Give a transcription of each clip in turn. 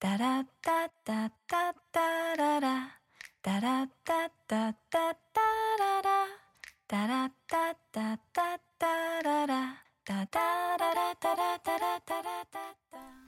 タラッタッタッタッララ。タラッタッタッタッタララ。タラッタッタッタッララ。タタララタラタラタラッタ。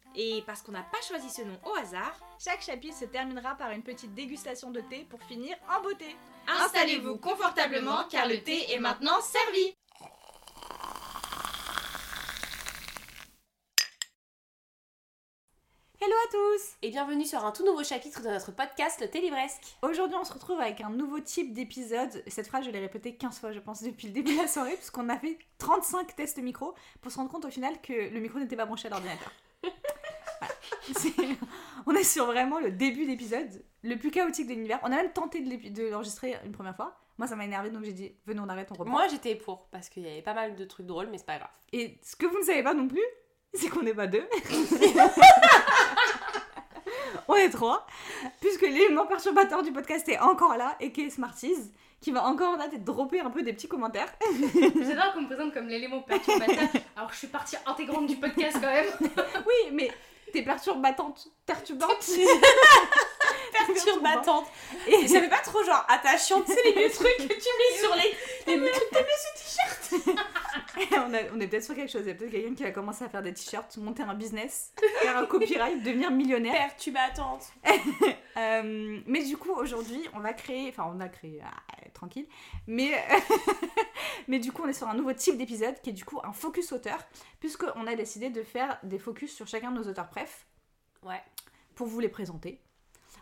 Et parce qu'on n'a pas choisi ce nom au hasard, Chaque chapitre se terminera par une petite dégustation de thé pour finir en beauté. installez-vous confortablement car le thé est maintenant servi Hello à tous Et bienvenue sur un tout nouveau chapitre de notre podcast Le Thé Livresque. Aujourd'hui, on se retrouve avec un nouveau type d'épisode. Cette phrase, je l'ai répétée 15 fois, je pense, depuis le début de la soirée, puisqu'on a fait 35 tests micro pour se rendre compte au final que le micro n'était pas branché à l'ordinateur. Voilà. On est sur vraiment le début d'épisode, le plus chaotique de l'univers. On a même tenté de l'enregistrer une première fois. Moi, ça m'a énervé, donc j'ai dit, venez, on arrête, on reprend. Moi j'étais pour parce qu'il y avait pas mal de trucs drôles mais c'est pas grave. Et ce que vous ne savez pas non plus, c'est qu'on n'est pas deux. On est trois, puisque l'élément perturbateur du podcast est encore là, et qui est Smarties, qui va encore là te dropper un peu des petits commentaires. J'adore qu'on me présente comme l'élément perturbateur, alors que je suis partie intégrante du podcast quand même. Oui, mais t'es perturbatante, perturbante. Perturbatante. Et Et ça fait pas trop genre attachante, tu sais les vieux trucs que tu mets sur les. les trucs on, a- on est peut-être sur quelque chose. Il y a peut-être quelqu'un qui va commencer à faire des t-shirts, monter un business, faire un copyright, devenir millionnaire. perturbatantes. Euh, mais du coup, aujourd'hui, on va créer, enfin, on a créé, ah, tranquille, mais, mais du coup, on est sur un nouveau type d'épisode qui est du coup un focus auteur, puisqu'on a décidé de faire des focus sur chacun de nos auteurs préf Ouais. pour vous les présenter.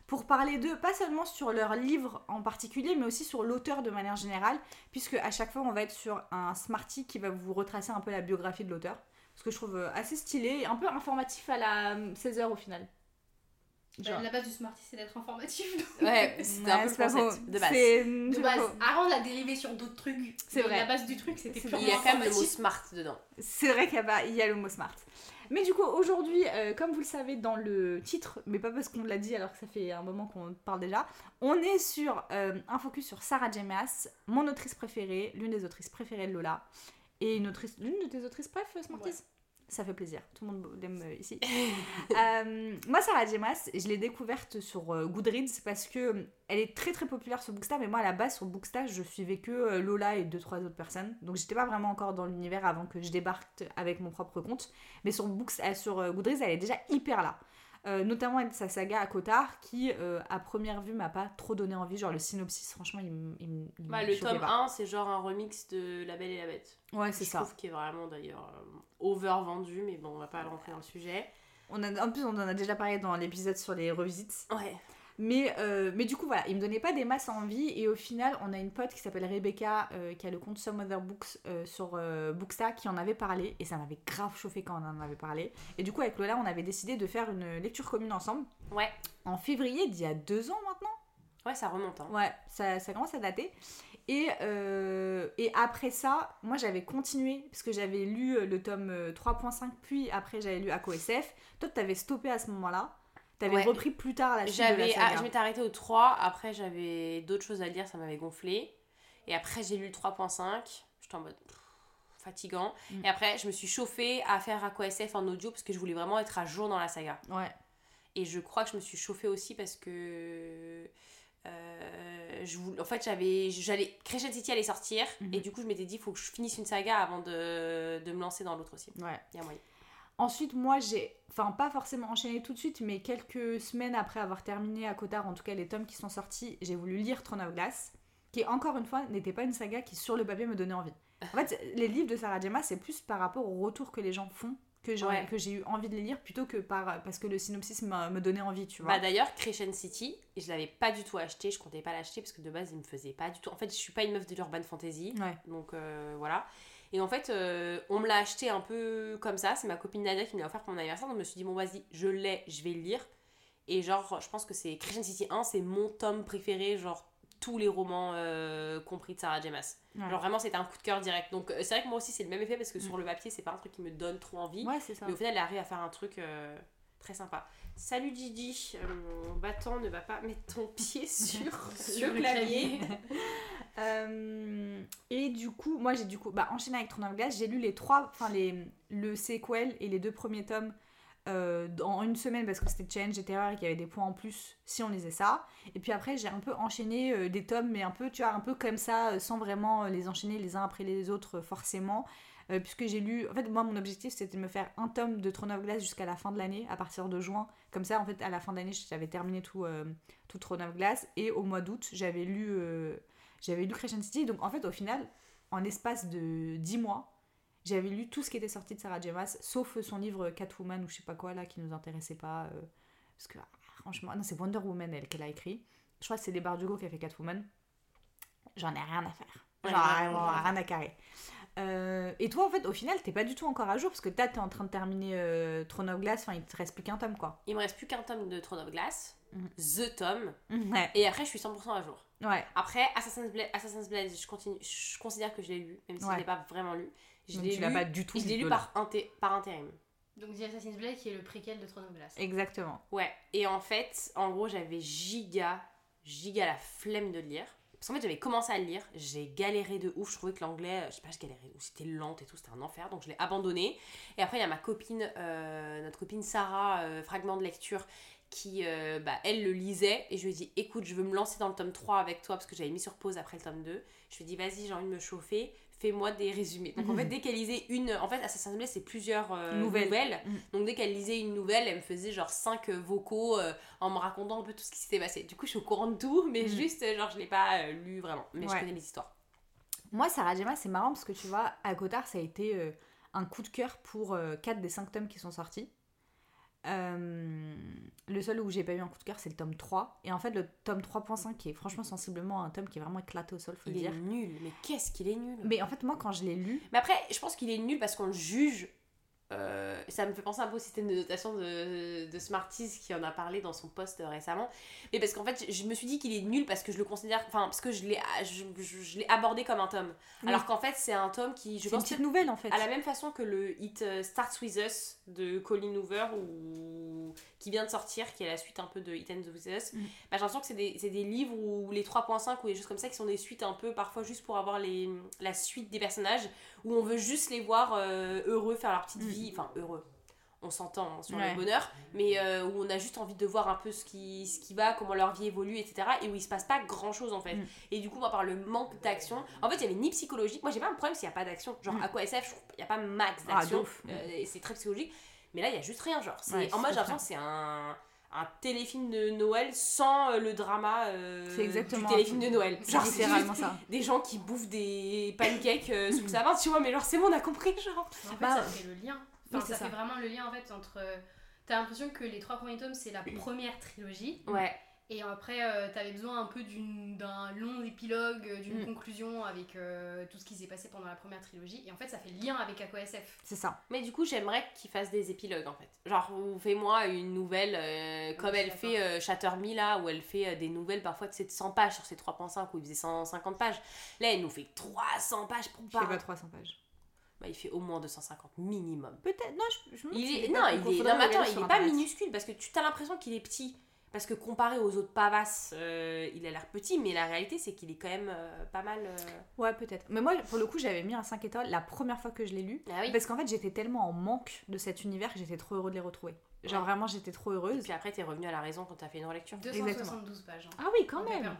Pour parler d'eux, pas seulement sur leur livre en particulier, mais aussi sur l'auteur de manière générale, puisque à chaque fois, on va être sur un Smarty qui va vous retracer un peu la biographie de l'auteur. Ce que je trouve euh, assez stylé, un peu informatif à la 16 heures au final. Genre. La base du Smarty, c'est d'être informatif. Ouais, c'était un Ouais, peu c'est le concept de base. C'est- De c'est base, avant on a dérivé sur d'autres trucs. C'est vrai. La base du truc, c'était C'est purement Il y a quand même le mot smart dedans. C'est vrai qu'il a y a le mot smart. Mais du coup, aujourd'hui, euh, comme vous le savez dans le titre, mais pas parce qu'on l'a dit alors que ça fait un moment qu'on parle déjà, on est sur euh, un focus sur Sarah J. Maas, mon autrice préférée, l'une des autrices préférées de Lola, et une autrice, l'une de tes autrices préf, Smarties? Ça fait plaisir, tout le monde l'aime euh, ici. Euh, moi, Sarah J. Maas, je l'ai découverte sur euh, Goodreads parce que euh, elle est très très populaire sur Bookstar, mais moi à la base sur Bookstar, je suivais que Lola et deux trois autres personnes, donc j'étais pas vraiment encore dans l'univers avant que je débarque avec mon propre compte. Mais sur, Books, euh, sur Goodreads, elle est déjà hyper là. Euh, notamment avec sa saga à Cotard qui euh, à première vue m'a pas trop donné envie genre le synopsis franchement il, il, il Bah, me le tome pas. 1 c'est genre un remix de La Belle et la Bête. ouais c'est Je ça trouve qu'il est vraiment d'ailleurs euh, over vendu mais bon on va pas rentrer dans le sujet. on a, en plus on en a déjà parlé dans l'épisode sur les revisites Ouais. Mais, euh, mais du coup, voilà, il me donnait pas des masses envie. Et au final, on a une pote qui s'appelle Rebecca, euh, qui a le compte Some Other Books euh, sur Booksta, qui en avait parlé. Et ça m'avait grave chauffé quand on en avait parlé. Et du coup, avec Lola, on avait décidé de faire une lecture commune ensemble. Ouais. En février d'il y a deux ans maintenant. Ouais ça remonte hein. Ouais, ça, ça commence à dater. Et, euh, et après ça, moi j'avais continué, parce que j'avais lu le tome euh, 3.5, puis après j'avais lu Ako SF. Toi, t'avais stoppé à ce moment-là. T'avais Ouais. repris plus tard la suite de la J'avais, saga. ah, je m'étais arrêtée au 3, après j'avais d'autres choses à lire, ça m'avait gonflé. Et après j'ai lu le 3.5, j'étais en mode pff, fatigant. Mm. Et après je me suis chauffée à faire Aqua SF en audio parce que je voulais vraiment être à jour dans la saga. Ouais. Et je crois que je me suis chauffée aussi parce que. euh, je voulais, en fait, j'avais, j'allais, Crescent City allait sortir Mhm. et du coup, je m'étais dit, il faut que je finisse une saga avant de, de me lancer dans l'autre aussi. Ouais. Il y a moyen. Ensuite, moi, j'ai, enfin, pas forcément enchaîné tout de suite, mais quelques semaines après avoir terminé à Cotard, en tout cas les tomes qui sont sortis, j'ai voulu lire Throne of Glass, qui encore une fois n'était pas une saga qui sur le papier me donnait envie. En fait, les livres de Sarah. Maas, c'est plus par rapport au retour que les gens font que j'ai, Ouais. eu envie de les lire plutôt que par parce que le synopsis me donnait envie, tu vois. Bah d'ailleurs, Crescent City, je l'avais pas du tout acheté, je comptais pas l'acheter parce que de base, il me faisait pas du tout. En fait, je suis pas une meuf de l'urban fantasy, ouais. donc euh, voilà. Et en fait, euh, on me l'a acheté un peu comme ça. C'est ma copine Nadia qui me l'a offert pour mon anniversaire. Donc je me suis dit, bon, vas-y, je l'ai, je vais le lire. Et genre, je pense que c'est Crescent City 1, c'est mon tome préféré, genre tous les romans euh, compris de Sarah J. Maas. Ouais. Genre vraiment, c'était un coup de cœur direct. Donc, euh, c'est vrai que moi aussi, c'est le même effet parce que sur le papier, c'est pas un truc qui me donne trop envie. Ouais, c'est ça. Mais au final, elle arrive à faire un truc euh, très sympa. Salut Gigi, Euh, mon battant ne va pas mettre ton pied sur, sur le clavier. Euh, et du coup, moi j'ai du coup bah, enchaîné avec Throne of Glass. J'ai lu les trois, enfin les, le sequel et les deux premiers tomes euh, en une semaine parce que c'était Change et Terror et qu'il y avait des points en plus si on lisait ça. Et puis après, j'ai un peu enchaîné euh, des tomes, mais un peu, tu vois, un peu comme ça, sans vraiment les enchaîner les uns après les autres forcément. Euh, puisque j'ai lu, en fait, moi mon objectif c'était de me faire un tome de Throne of Glass jusqu'à la fin de l'année, à partir de juin. Comme ça, en fait, à la fin de l'année, j'avais terminé tout, euh, tout Throne of Glass. Et au mois d'août, j'avais lu. euh, j'avais lu Crescent City, donc en fait, au final, en l'espace de 10 mois, j'avais lu tout ce qui était sorti de Sarah J. Maas, sauf son livre Catwoman ou je sais pas quoi là, qui nous intéressait pas. euh, parce que, ah, franchement, non, c'est Wonder Woman, elle, qu'elle a écrit. Je crois que c'est les Bardugo qui a fait Catwoman. J'en ai rien à faire. Genre, ouais, vraiment, ouais. rien à carrer. Euh, et toi, en fait, au final, t'es pas du tout encore à jour parce que t'as- t'es en train de terminer euh, Throne of Glass, enfin, il te reste plus qu'un tome, quoi. Il me reste plus qu'un tome de Throne of Glass, Mhm. The Tome, Ouais. et après, je suis 100% à jour. Ouais. Après, Assassin's Blade, Assassin's Blade je, continue, je considère que je l'ai lu, même si Ouais. je l'ai pas vraiment lu. Je Donc, tu l'as lu, pas du tout je l'ai lu par, inté- par intérim. Donc The Assassin's Blade qui est le préquel de Throne of Glass. Exactement. Ouais, et en fait, en gros, j'avais giga, giga la flemme de le lire. Parce qu'en fait, j'avais commencé à le lire, j'ai galéré de ouf, je trouvais que l'anglais, je sais pas, je galérais, ou c'était lente et tout, c'était un enfer, donc je l'ai abandonné. Et après, il y a ma copine, euh, notre copine Sarah, euh, fragment de lecture, qui, euh, bah, elle le lisait, et je lui ai dit, écoute, je veux me lancer dans le tome 3 avec toi, parce que j'avais mis sur pause après le tome 2. Je lui ai dit, vas-y, j'ai envie de me chauffer, fais-moi des résumés. Donc en fait, dès qu'elle lisait une. En fait, Assassin's Blade, c'est plusieurs euh, Nouvelles. nouvelles. Mhm. Donc dès qu'elle lisait une nouvelle, elle me faisait genre 5 vocaux euh, en me racontant un peu tout ce qui s'était passé. Du coup, je suis au courant de tout, mais Mhm. juste, euh, genre, je l'ai pas euh, lu vraiment. Mais je connais les histoires. Moi, Sarah Gemma, c'est marrant parce que tu vois, à Cotard, ça a été euh, un coup de cœur pour 4 des 5 tomes qui sont sortis. Euh, le seul où j'ai pas eu un coup de cœur, c'est le tome 3. Et en fait, le tome 3.5, qui est franchement sensiblement un tome qui est vraiment éclaté au sol, faut Il le est dire. nul, mais qu'est-ce qu'il est nul Mais en fait, moi, quand je l'ai lu, Mais après, je pense qu'il est nul parce qu'on le juge. euh, ça me fait penser un peu au système de notation de, de Smarties qui en a parlé dans son post récemment. Mais parce qu'en fait, je me suis dit qu'il est nul parce que je le considère. Enfin, parce que je l'ai je, je- abordé comme un tome. Oui. Alors qu'en fait, c'est un tome qui, je c'est une petite nouvelle en fait. à la même façon que le hit euh, Starts With Us de Colin Hoover ou... qui vient de sortir, qui est la suite un peu de It Ends With Us, Mm. bah, j'ai l'impression que c'est des, c'est des livres où les 3.5 ou des choses comme ça qui sont des suites un peu parfois juste pour avoir les, la suite des personnages où on veut juste les voir euh, heureux faire leur petite Mm. vie, enfin heureux. On s'entend hein, sur Ouais. le bonheur, mais euh, où on a juste envie de voir un peu ce qui, ce qui va, comment leur vie évolue, etc. Et où il se passe pas grand chose en fait. Mm. Et du coup, moi, par le manque d'action, en fait, il y avait ni psychologique. Moi, j'ai pas un problème s'il y a pas d'action. Genre, Mm. à quoi SF, je trouve qu'il y a pas max Ah, d'action. Euh, c'est très psychologique. Mais là, il y a juste rien. Genre, c'est Ouais, en mode, c'est j'ai l'impression que c'est un, un téléfilm de Noël sans euh, le drama euh, C'est exactement du téléfilm de Noël. C'est Genre, c'est juste ça. des gens qui bouffent des pancakes euh, sous le sapin, tu vois. Mais genre, c'est bon, on a compris, genre. En fait, Bah, ça fait le lien. Enfin, ça, ça. fait vraiment le lien en fait entre. euh, T'as l'impression que les trois premiers tomes c'est la première trilogie Ouais. et après euh, t'avais besoin un peu d'une- d'un long épilogue, euh, d'une Mm. conclusion avec euh, tout ce qui s'est passé pendant la première trilogie et en fait ça fait lien avec Aqua SF. C'est ça. Mais du coup, j'aimerais qu'il fasse des épilogues en fait. Genre, fais-moi une nouvelle euh, comme elle fait euh, Shatter Me là, où elle fait euh, des nouvelles parfois de 100 pages sur ses 3.5 où il faisait 150 pages. Là, elle nous fait 300 pages pour Je fais pas. pas 300 pages. Bah, il fait au moins 250 minimum. Peut-être. Non, je, je me demande Il est... Non, pas il est... court. non, mais Faudrait attends, regarder il sur est pas minuscule parce que tu as l'impression qu'il est petit. Parce que comparé aux autres pavasses, euh, il a l'air petit, mais la réalité c'est qu'il est quand même euh, pas mal. euh, Ouais, peut-être. Mais moi, pour le coup, j'avais mis un 5 étoiles la première fois que je l'ai lu. Ah oui. Parce qu'en fait, j'étais tellement en manque de cet univers que j'étais trop heureux de les retrouver. Genre, Ouais. vraiment, j'étais trop Et heureuse. puis après, t'es revenu à la raison quand t'as fait une relecture. 272 pages. hein, Ah oui, quand même.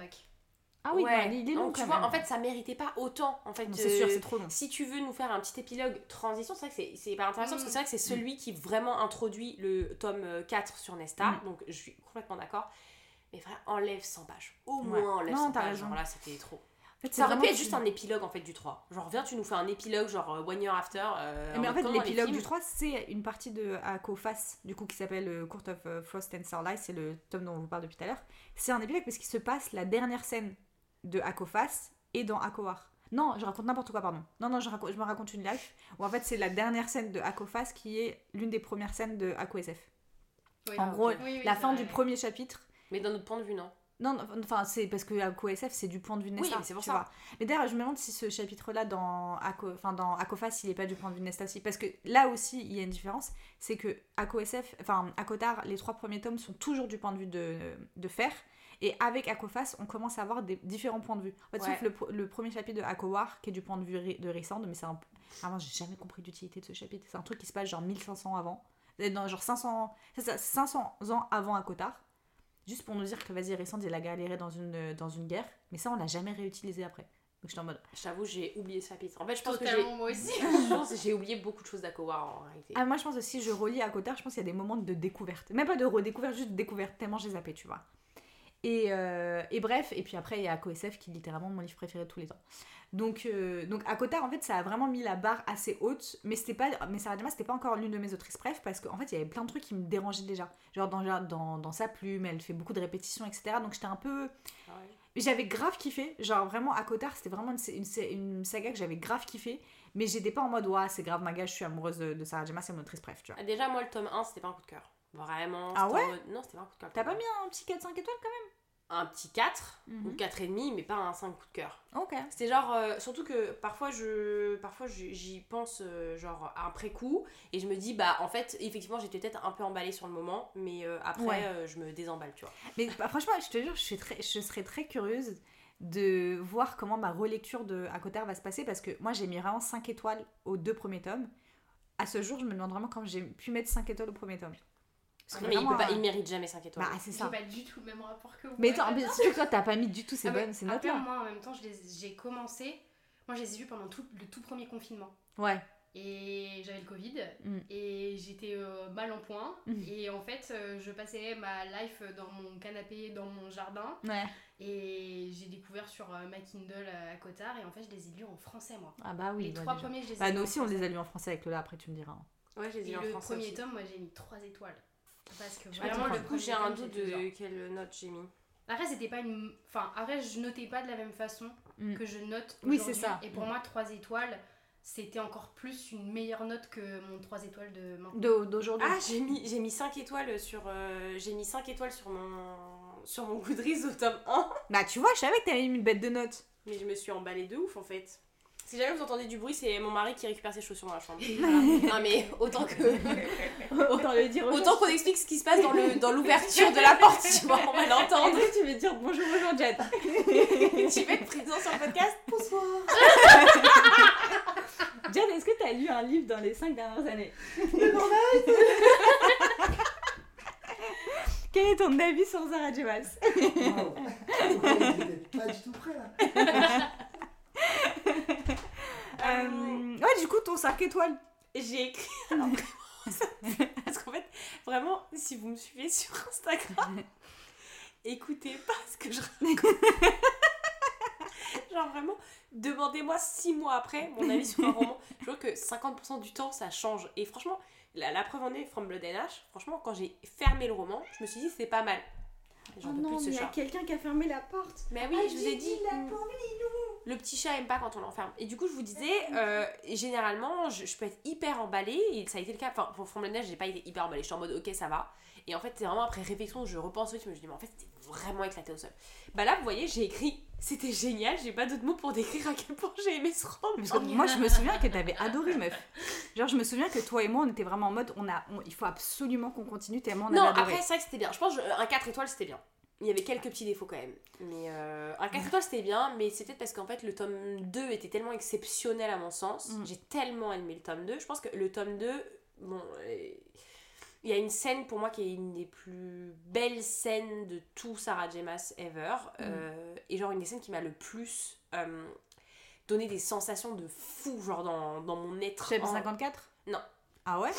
Ah oui, ouais. bah, il est Donc, long tu quand vois, même. en fait, ça méritait pas autant. En fait, c'est sûr, euh, c'est trop long. Si tu veux nous faire un petit épilogue transition, c'est vrai que c'est- pas intéressant parce que Mm. c'est vrai que c'est celui qui vraiment introduit le tome euh, 4 sur Nesta. Mm. Donc je suis complètement d'accord. Mais vraiment, enlève 100 pages. Au Ouais. moins, enlève Non, 100 t'as pages. raison. Genre là, c'était trop. En fait, c'est Ça aurait pu être juste un épilogue en fait du 3. Genre, viens, tu nous fais un épilogue, genre euh, One Year After. euh, Mais en fait, l'épilogue du 3, c'est une partie de Akofas, du coup, qui s'appelle euh, Court of euh, Frost and Starlight, c'est le tome dont on vous parle depuis tout à l'heure. C'est un épilogue parce qu'il se passe la dernière scène de Akofas et dans Akowar. Non, je raconte n'importe quoi, pardon. Non, non, je, raconte- je me raconte une life où en fait, c'est la dernière scène de Akofas qui est l'une des premières scènes de Ako SF. Oui, En gros. Oui, oui, la fin vrai. du premier chapitre. Mais d'un autre point de vue, non Non, enfin, c'est parce que Ako SF, c'est du point de vue de Oui, Nesta. mais c'est pour ça. vois. Mais d'ailleurs, je me demande si ce chapitre-là dans, Ako, enfin, dans Akofas, il est pas du point de vue de Nesta aussi. Parce que là aussi, il y a une différence. C'est que Ako SF, enfin, Akotar, les trois premiers tomes sont toujours du point de vue de, de Fer. Et avec Akofas, on commence à avoir des différents points de vue. En fait, Ouais. sauf le, premier chapitre de Akowar, qui est du point de vue de Rissand, mais c'est un. Vraiment, j'ai jamais compris l'utilité de ce chapitre. C'est un truc qui se passe genre 1500 avant. Euh, Non, genre 500, c'est ça, 500 ans avant Akotar. Juste pour nous dire que vas-y, Rissand, il a galéré dans une, dans une guerre. Mais ça, on l'a jamais réutilisé après. Donc j'étais en mode. J'avoue, j'ai oublié ce chapitre. En fait, je pense que j'ai. Moi aussi. Je pense que j'ai oublié beaucoup de choses d'Akowar en réalité. Ah, moi, je pense aussi, je relis Akotar, je pense qu'il y a des moments de découverte. Même pas de redécouverte, juste de découverte, tellement j'ai zappé, tu vois. Et, euh, et bref, et puis après, il y a Ako SF qui est littéralement mon livre préféré de tous les temps. Donc, euh, donc en fait, ça a vraiment mis la barre assez haute, mais c'était pas, mais Sarah Dimas, c'était pas encore l'une de mes autrices bref, parce qu'en fait, il y avait plein de trucs qui me dérangeaient déjà. Genre dans, dans, dans sa plume, elle fait beaucoup de répétitions, etc. Donc j'étais un peu. Ah ouais. J'avais grave kiffé, genre vraiment Akotar, c'était vraiment une, une, une saga que j'avais grave kiffé, mais j'étais pas en mode, ouais, c'est grave, ma gars, je suis amoureuse de, de Sarah Dimas, c'est mon autrice bref, tu vois. Ah, Déjà, moi, le tome 1, c'était pas un coup de cœur. Vraiment. Ah en ouais Non, c'était pas un coup de cœur. T'as pas mis un petit 4-5 étoiles quand un petit 4 même ou 4,5, mais pas un 5 coup de cœur. Ok. C'était genre, euh, surtout que parfois je parfois j'y pense euh, genre après coup et je me dis bah en fait effectivement j'étais peut-être un peu emballée sur le moment mais euh, après Ouais. euh, je me désemballe tu vois. Mais bah, franchement, je te jure, je, suis très, je serais très curieuse de voir comment ma relecture de Akotar va se passer parce que moi j'ai mis vraiment 5 étoiles aux deux premiers tomes. À ce jour, je me demande vraiment comment j'ai pu mettre 5 étoiles au premier tome. Parce que Non, mais il, peut pas, euh, il mérite jamais 5 étoiles. Bah, c'est ça. pas du tout le même rapport que vous. Mais attends, mais surtout que toi, t'as pas mis du tout ces Ah, bonnes, ces notes moi, en même temps, j'ai commencé. Moi, je les ai vus pendant tout, le tout premier confinement. Ouais. Et j'avais le Covid. Mm. Et j'étais euh, mal en point. Mm. Et en fait, euh, je passais ma life dans mon canapé, dans mon jardin. Ouais. Et j'ai découvert sur euh, ma Kindle à Cotard. Et en fait, je les ai lus en français, moi. Ah bah oui. les bah, trois déjà. premiers, je les ai Bah, nous aussi, on les a lus en français avec Lola, après tu me diras. Ouais, je les ai lus en le français premier aussi. tome, moi, j'ai mis 3 étoiles. Parce que vraiment, le coup, j'ai un doute de quelle note j'ai mis. Après, c'était pas une. Enfin, après, je notais pas de la même façon Mm. que je note. Oui, aujourd'hui. c'est ça. Et pour moi, 3 étoiles, c'était encore plus une meilleure note que mon 3 étoiles de maintenant. D'aujourd'hui. Ah, j'ai mis j'ai mis 5 étoiles sur euh, j'ai mis 5 étoiles sur mon sur mon Goodreads au tome 1, Bah tu vois, je savais que t'avais mis une bête de notes. mais je me suis emballée de ouf en fait. Si jamais vous entendez du bruit, c'est mon mari qui récupère ses chaussures dans la chambre. non mais autant que Autant le dire. autant qu'on explique ce qui se passe dans le dans l'ouverture de la porte, tu vois, on va l'entendre. Tu veux dire bonjour aux gens, Jade tu veux être présent sur le podcast? Bonsoir. Jade, est-ce que t'as lu un livre dans les 5 dernières années? Quel est ton avis sur Zara Jemas Waouh. J'étais pas du tout prêt là. Euh, Ouais, du coup, ton 5 étoiles. J'ai écrit. Alors, vraiment, Parce qu'en fait, vraiment, si vous me suivez sur Instagram, écoutez pas ce que je raconte. Genre vraiment, demandez-moi six mois après mon avis sur un roman. Je vois que 50% du temps ça change. Et franchement, la, la preuve en est, From Blood and Ash, franchement, quand j'ai fermé le roman, je me suis dit c'est pas mal. J'en peux plus de ce chat. quelqu'un qui a fermé la porte. Mais oui, je vous ai dit. le petit chat aime pas quand on l'enferme. Et du coup, je vous disais, euh, généralement, je, je peux être hyper emballée, et ça a été le cas. Enfin, pour From the Neige, j'ai pas été hyper emballée. Je suis en mode, ok, ça va. Et en fait, c'est vraiment après réflexion, je repense au truc, je me dis, mais en fait, c'était vraiment éclaté au sol. Bah là, vous voyez, j'ai écrit, c'était génial, j'ai pas d'autres mots pour décrire à quel point j'ai aimé ce roman. Que moi, je me souviens que t'avais adoré, meuf. Genre, je me souviens que toi et moi, on était vraiment en mode, on a, on- il faut absolument qu'on continue tellement on Non, avait adoré. après, c'est vrai que c'était bien. Je pense qu'un 4 étoiles, c'était bien. Il y avait quelques petits défauts quand même. Mais euh, un 4 étoiles, c'était bien. Mais c'est peut-être parce qu'en fait, le tome 2 était tellement exceptionnel à mon sens. Mm. J'ai tellement aimé le tome 2. Je pense que le tome 2, bon. euh, il y a une scène pour moi qui est une des plus belles scènes de tout Sarah Jemas ever. Euh, et genre une des scènes qui m'a le plus euh, donné des sensations de fou, genre dans, dans mon être. Chapitre en- 54 Non. Ah ouais?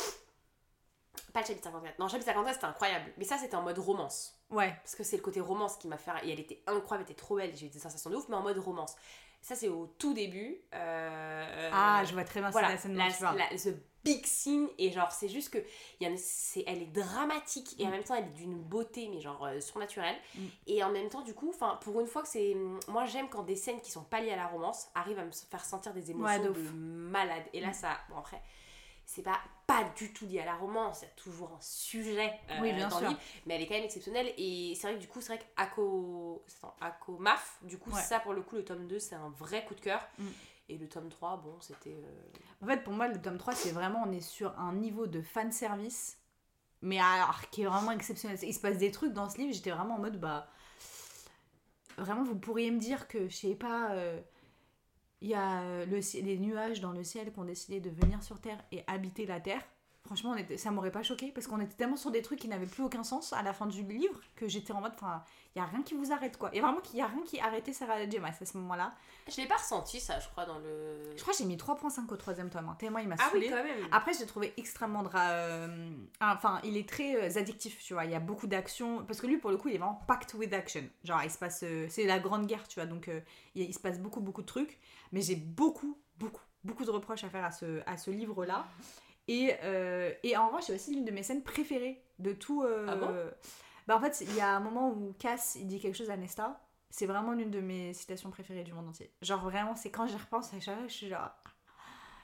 Pas le chapitre 54. Non, chapitre 54 c'était incroyable. Mais ça c'était en mode romance. Ouais. Parce que c'est le côté romance qui m'a fait. Et elle était incroyable, elle était trop belle, j'ai eu des sensations de ouf, mais en mode romance. Ça, c'est au tout début. euh, Ah, je vois très bien voilà, la scène la, la- ce big scene, et genre, c'est juste que. Y a- c'est, elle est dramatique, et en Mm. même temps, elle est d'une beauté, mais genre euh, surnaturelle. Mm. Et en même temps, du coup, enfin, pour une fois que c'est. Moi, j'aime quand des scènes qui sont pas liées à la romance arrivent à me faire sentir des émotions Ouais, de malade. Et là, Mm. ça. Bon, après. c'est pas pas du tout lié à la romance, il y a toujours un sujet euh, Oui, bien dans sûr. le livre, mais elle est quand même exceptionnelle et c'est vrai que du coup c'est vrai attends, Ako Maf, du coup Ouais. ça pour le coup le tome 2 c'est un vrai coup de cœur Mm. Et le tome 3 bon c'était euh, En fait, pour moi, le tome 3, c'est vraiment, on est sur un niveau de fan service, mais alors qui est vraiment exceptionnel. Il se passe des trucs dans ce livre, j'étais vraiment en mode, bah. Vraiment, vous pourriez me dire que, je sais pas, euh, il y a euh, les nuages dans le ciel qui ont décidé de venir sur Terre et habiter la Terre. Franchement, on était, ça m'aurait pas choqué parce qu'on était tellement sur des trucs qui n'avaient plus aucun sens à la fin du livre que j'étais en mode, enfin, il y a rien qui vous arrête quoi. Il y a vraiment qu'il y a rien qui arrêtait Sarah J. Maas à ce moment-là. je l'ai pas ressenti ça je crois dans le Je crois que j'ai mis 3.5 au troisième tome, hein, tellement il m'a ah saoulé. oui quand même Après, je l'ai trouvé extrêmement dra... euh, Enfin, il est très euh, addictif, tu vois. Il y a beaucoup d'actions. Parce que lui, pour le coup, il est vraiment packed with action. Genre, il se passe... euh, C'est la grande guerre, tu vois. Donc, il, il se passe beaucoup, beaucoup de trucs. Mais j'ai beaucoup, beaucoup, beaucoup de reproches à faire à ce, à ce livre-là. Et, euh, et en revanche, c'est aussi l'une de mes scènes préférées de tout... euh, Ah bon? Bah, en fait, il y a un moment où Cass, il dit quelque chose à Nesta. C'est vraiment l'une de mes citations préférées du monde entier. Genre, vraiment, c'est quand j'y repense à chaque fois, je suis genre...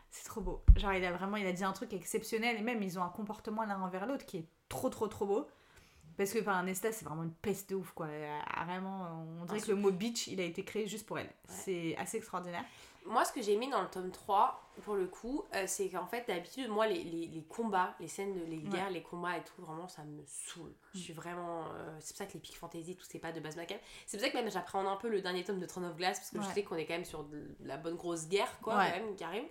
C'est trop beau. Genre, il a vraiment, il a dit un truc exceptionnel et même ils ont un comportement l'un envers l'autre qui est trop, trop, trop beau. Parce que, enfin, Nesta, c'est vraiment une peste de ouf, quoi. Elle a Vraiment, on dirait que le mot bitch, il a été créé juste pour elle. C'est assez extraordinaire. Moi, ce que j'ai aimé dans le tome 3, pour le coup, euh, c'est qu'en fait, d'habitude, moi, les, les, les combats, les scènes de les guerres, les combats et tout, vraiment, ça me saoule. Je suis vraiment. euh, c'est pour ça que les Peak Fantasy, tout, c'est pas de base ma. C'est pour ça que même j'appréhende un peu le dernier tome de Throne of Glass, parce que je sais qu'on est quand même sur de la bonne grosse guerre, quoi, Ouais. quand même, qui arrive.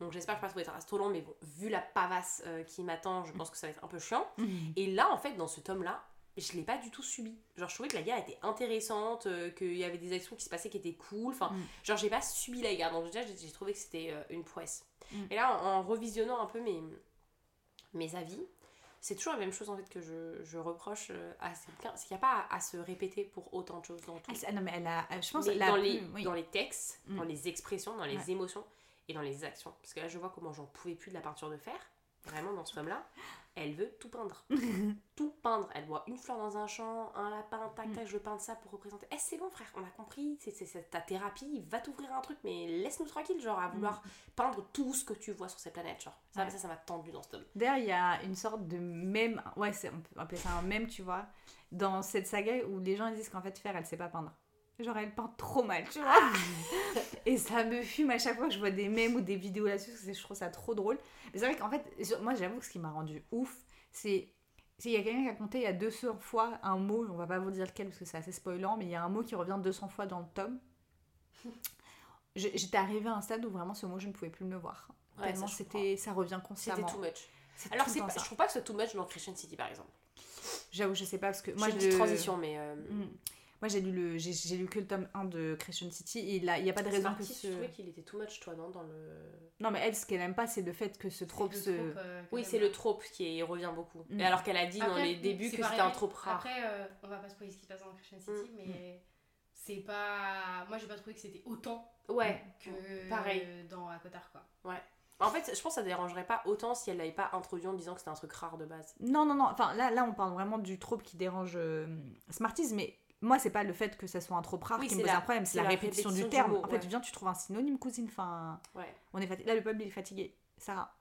Donc j'espère que je vais pas trouver trop long, mais bon, vu la pavasse euh, qui m'attend, je pense que ça va être un peu chiant. Et là, en fait, dans ce tome-là, je l'ai pas du tout subi. Genre, je trouvais que la guerre était intéressante, euh, qu'il y avait des actions qui se passaient qui étaient cool. Enfin, Mm. genre, j'ai pas subi la guerre. Donc, déjà, j'ai trouvé que c'était euh, une prouesse. Mm. Et là, en, en revisionnant un peu mes, mes avis, c'est toujours la même chose en fait que je, je reproche euh, à ces bouquins. C'est qu'il n'y a pas à, à se répéter pour autant de choses dans tout. Ah, non, mais elle a, je pense Mais qu'elle a dans, les, oui. dans les textes, Mm. dans les expressions, dans les Ouais. émotions et dans les actions. Parce que là, je vois comment j'en pouvais plus de la peinture de fer. Vraiment, dans ce tome-là, elle veut tout peindre. tout peindre. Elle voit une fleur dans un champ, un lapin, tac, Mm. tac, je veux peindre ça pour représenter. Eh, c'est bon, frère, on a compris. C'est ta thérapie. Va t'ouvrir un truc, mais laisse-nous tranquille, genre, à vouloir peindre tout ce que tu vois sur cette planète. Genre, ça, Mm. Ouais. ça, ça m'a tendu dans ce tome. D'ailleurs, il y a une sorte de mème, ouais, on peut appeler ça un mème, tu vois, dans cette saga où les gens disent qu'en fait, Fer, elle sait pas peindre. Genre, elle peint trop mal, tu vois. Et ça me fume à chaque fois que je vois des mèmes ou des vidéos là-dessus, parce que je trouve ça trop drôle. Mais c'est vrai qu'en fait, moi, j'avoue que ce qui m'a rendu ouf, c'est. Il y a quelqu'un qui a compté il y a 200 fois un mot, on va pas vous dire lequel parce que c'est assez spoilant, mais il y a un mot qui revient 200 fois dans le tome. J'étais arrivée à un stade où vraiment ce mot, je ne pouvais plus me voir. Ouais, Tellement c'était, ça revient C'était constamment. too much. Alors, le c'est je trouve pas que c'est too much dans Christian City, par exemple. J'avoue, je sais pas parce que Moi, j'ai une petite transition, mais. euh, Mm. Moi j'ai lu le j'ai j'ai lu que le tome 1 de Christian City et il y a pas de raison que ce je trouvais qu'il était too much, toi, non dans le... Non mais elle ce qu'elle aime pas c'est le fait que ce trope se trope, euh, Oui, c'est le trope qui revient beaucoup. Mm. Et alors qu'elle a dit dans les débuts c'est que c'était un trope rare. Après, euh, on va pas spoiler ce qui se passe dans Christian City, Mm. mais c'est pas. Moi, j'ai pas trouvé que c'était autant Ouais, que Pareil. dans Akotar, quoi. En fait, je pense que ça dérangerait pas autant si elle l'avait pas introduit en disant que c'était un truc rare de base. Non non non, enfin là là on parle vraiment du trope qui dérange euh, Smarties mais moi c'est pas le fait que ça soit un trope rare Oui, qui me c'est pose la- un problème, c'est la, la répétition, répétition du du terme. mot, en fait, ouais. viens tu trouves un synonyme cousine enfin Ouais. on est fatigué. Là le peuple il est fatigué. Sarah.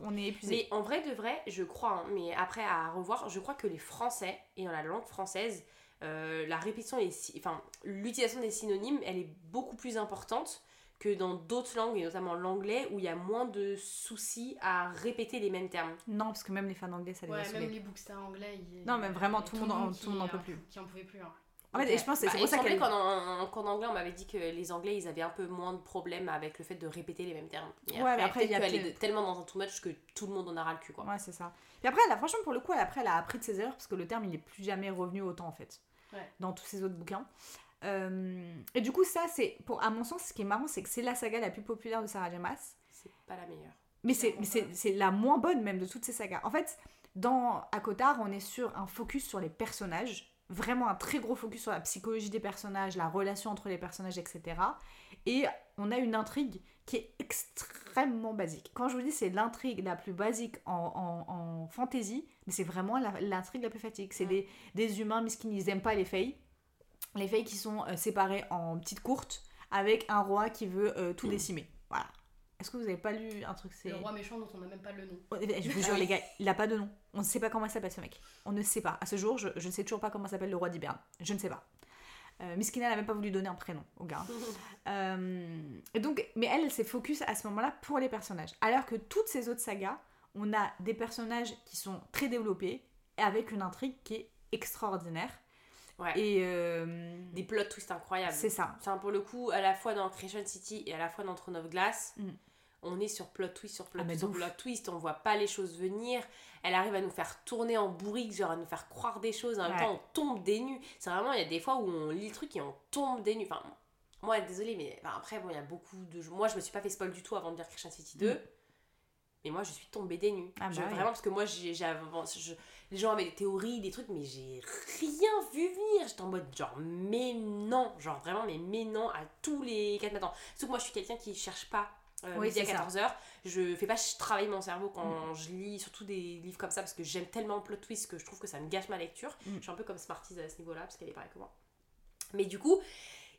On est épuisé. Mais en vrai de vrai, je crois, hein, mais après à revoir, je crois que les Français, et dans la langue française, euh, la répétition, et enfin, l'utilisation des synonymes, elle est beaucoup plus importante que dans d'autres langues, et notamment l'anglais, où il y a moins de soucis à répéter les mêmes termes. Non parce que même les fans anglais ça les a Ouais, même les bookstars anglais. Non, mais vraiment, tout le monde en- qui, tout le monde en euh, peut plus. Qui en pouvait plus. hein. En fait, et je pense que c'est Bah, pour ça qu'en en, qu'en anglais, on m'avait dit que les Anglais, ils avaient un peu moins de problèmes avec le fait de répéter les mêmes termes. Et Ouais, mais après, il y a est tellement dans un too much que tout le monde en a ras le cul, quoi. Ouais, c'est ça. Et après, elle a, franchement, pour le coup, elle, après, elle a appris de ses erreurs parce que le terme, il est plus jamais revenu autant, en fait, Ouais. dans tous ses autres bouquins. Euh, et du coup, ça, c'est, pour, à mon sens, ce qui est marrant, c'est que c'est la saga la plus populaire de Sarah J. Maas. C'est pas la meilleure. Mais c'est, la moins bonne, même, de toutes ces sagas. En fait, dans Akotar, on est sur un focus sur les personnages. Vraiment un très gros focus sur la psychologie des personnages, la relation entre les personnages, etc. Et on a une intrigue qui est extrêmement basique. Quand je vous dis c'est l'intrigue la plus basique en, en, en fantasy, mais c'est vraiment l'intrigue la plus fatigue. C'est Mm. des, des humains miskin, ils n'aiment pas les fées. Les fées qui sont euh, séparées en petites courtes avec un roi qui veut euh, tout décimer. Voilà. Est-ce que vous avez pas lu un truc c'est Le roi méchant dont on n'a même pas le nom. Oh, Je vous jure, les gars, il a pas de nom. On ne sait pas comment il s'appelle ce mec. On ne sait pas. À ce jour, je, je ne sais toujours pas comment s'appelle le roi d'Hiberne. Je ne sais pas. Euh, Miskina n'a même pas voulu donner un prénom au gars. Euh, et donc, mais elle, elle s'est focus à ce moment-là pour les personnages. Alors que toutes ces autres sagas, on a des personnages qui sont très développés et avec une intrigue qui est extraordinaire. Ouais. Et euh, Des plot twists incroyables. c'est ça. Enfin, pour le coup, à la fois dans Creation City et à la fois dans Throne of Glass, Mm. on est sur plot twist sur plot Ah, twist sur plot twist, on voit pas les choses venir. Elle arrive à nous faire tourner en bourrique, genre à nous faire croire des choses, en même temps on tombe des nues. C'est vraiment, il y a des fois où on lit le truc et on tombe des nues. Enfin, moi, désolée, mais enfin, après, bon, il y a beaucoup de. Moi, je me suis pas fait spoil du tout avant de dire Creation City 2. Mm. Mais moi, je suis tombée des nues. Ah, bah. Vraiment, parce que moi, j'ai, les gens avaient des théories, des trucs, mais j'ai rien vu venir. J'étais en mode, genre, mais non. Genre, vraiment, mais, mais non à tous les quatre matins. Sauf que moi, je suis quelqu'un qui cherche pas. Euh, Oui, midi à c'est ça. 14h, je fais pas travailler mon cerveau quand je lis surtout des livres comme ça parce que j'aime tellement le plot twist que je trouve que ça me gâche ma lecture. Mm. Je suis un peu comme Smarties à ce niveau-là parce qu'elle est pareille que moi. Mais du coup,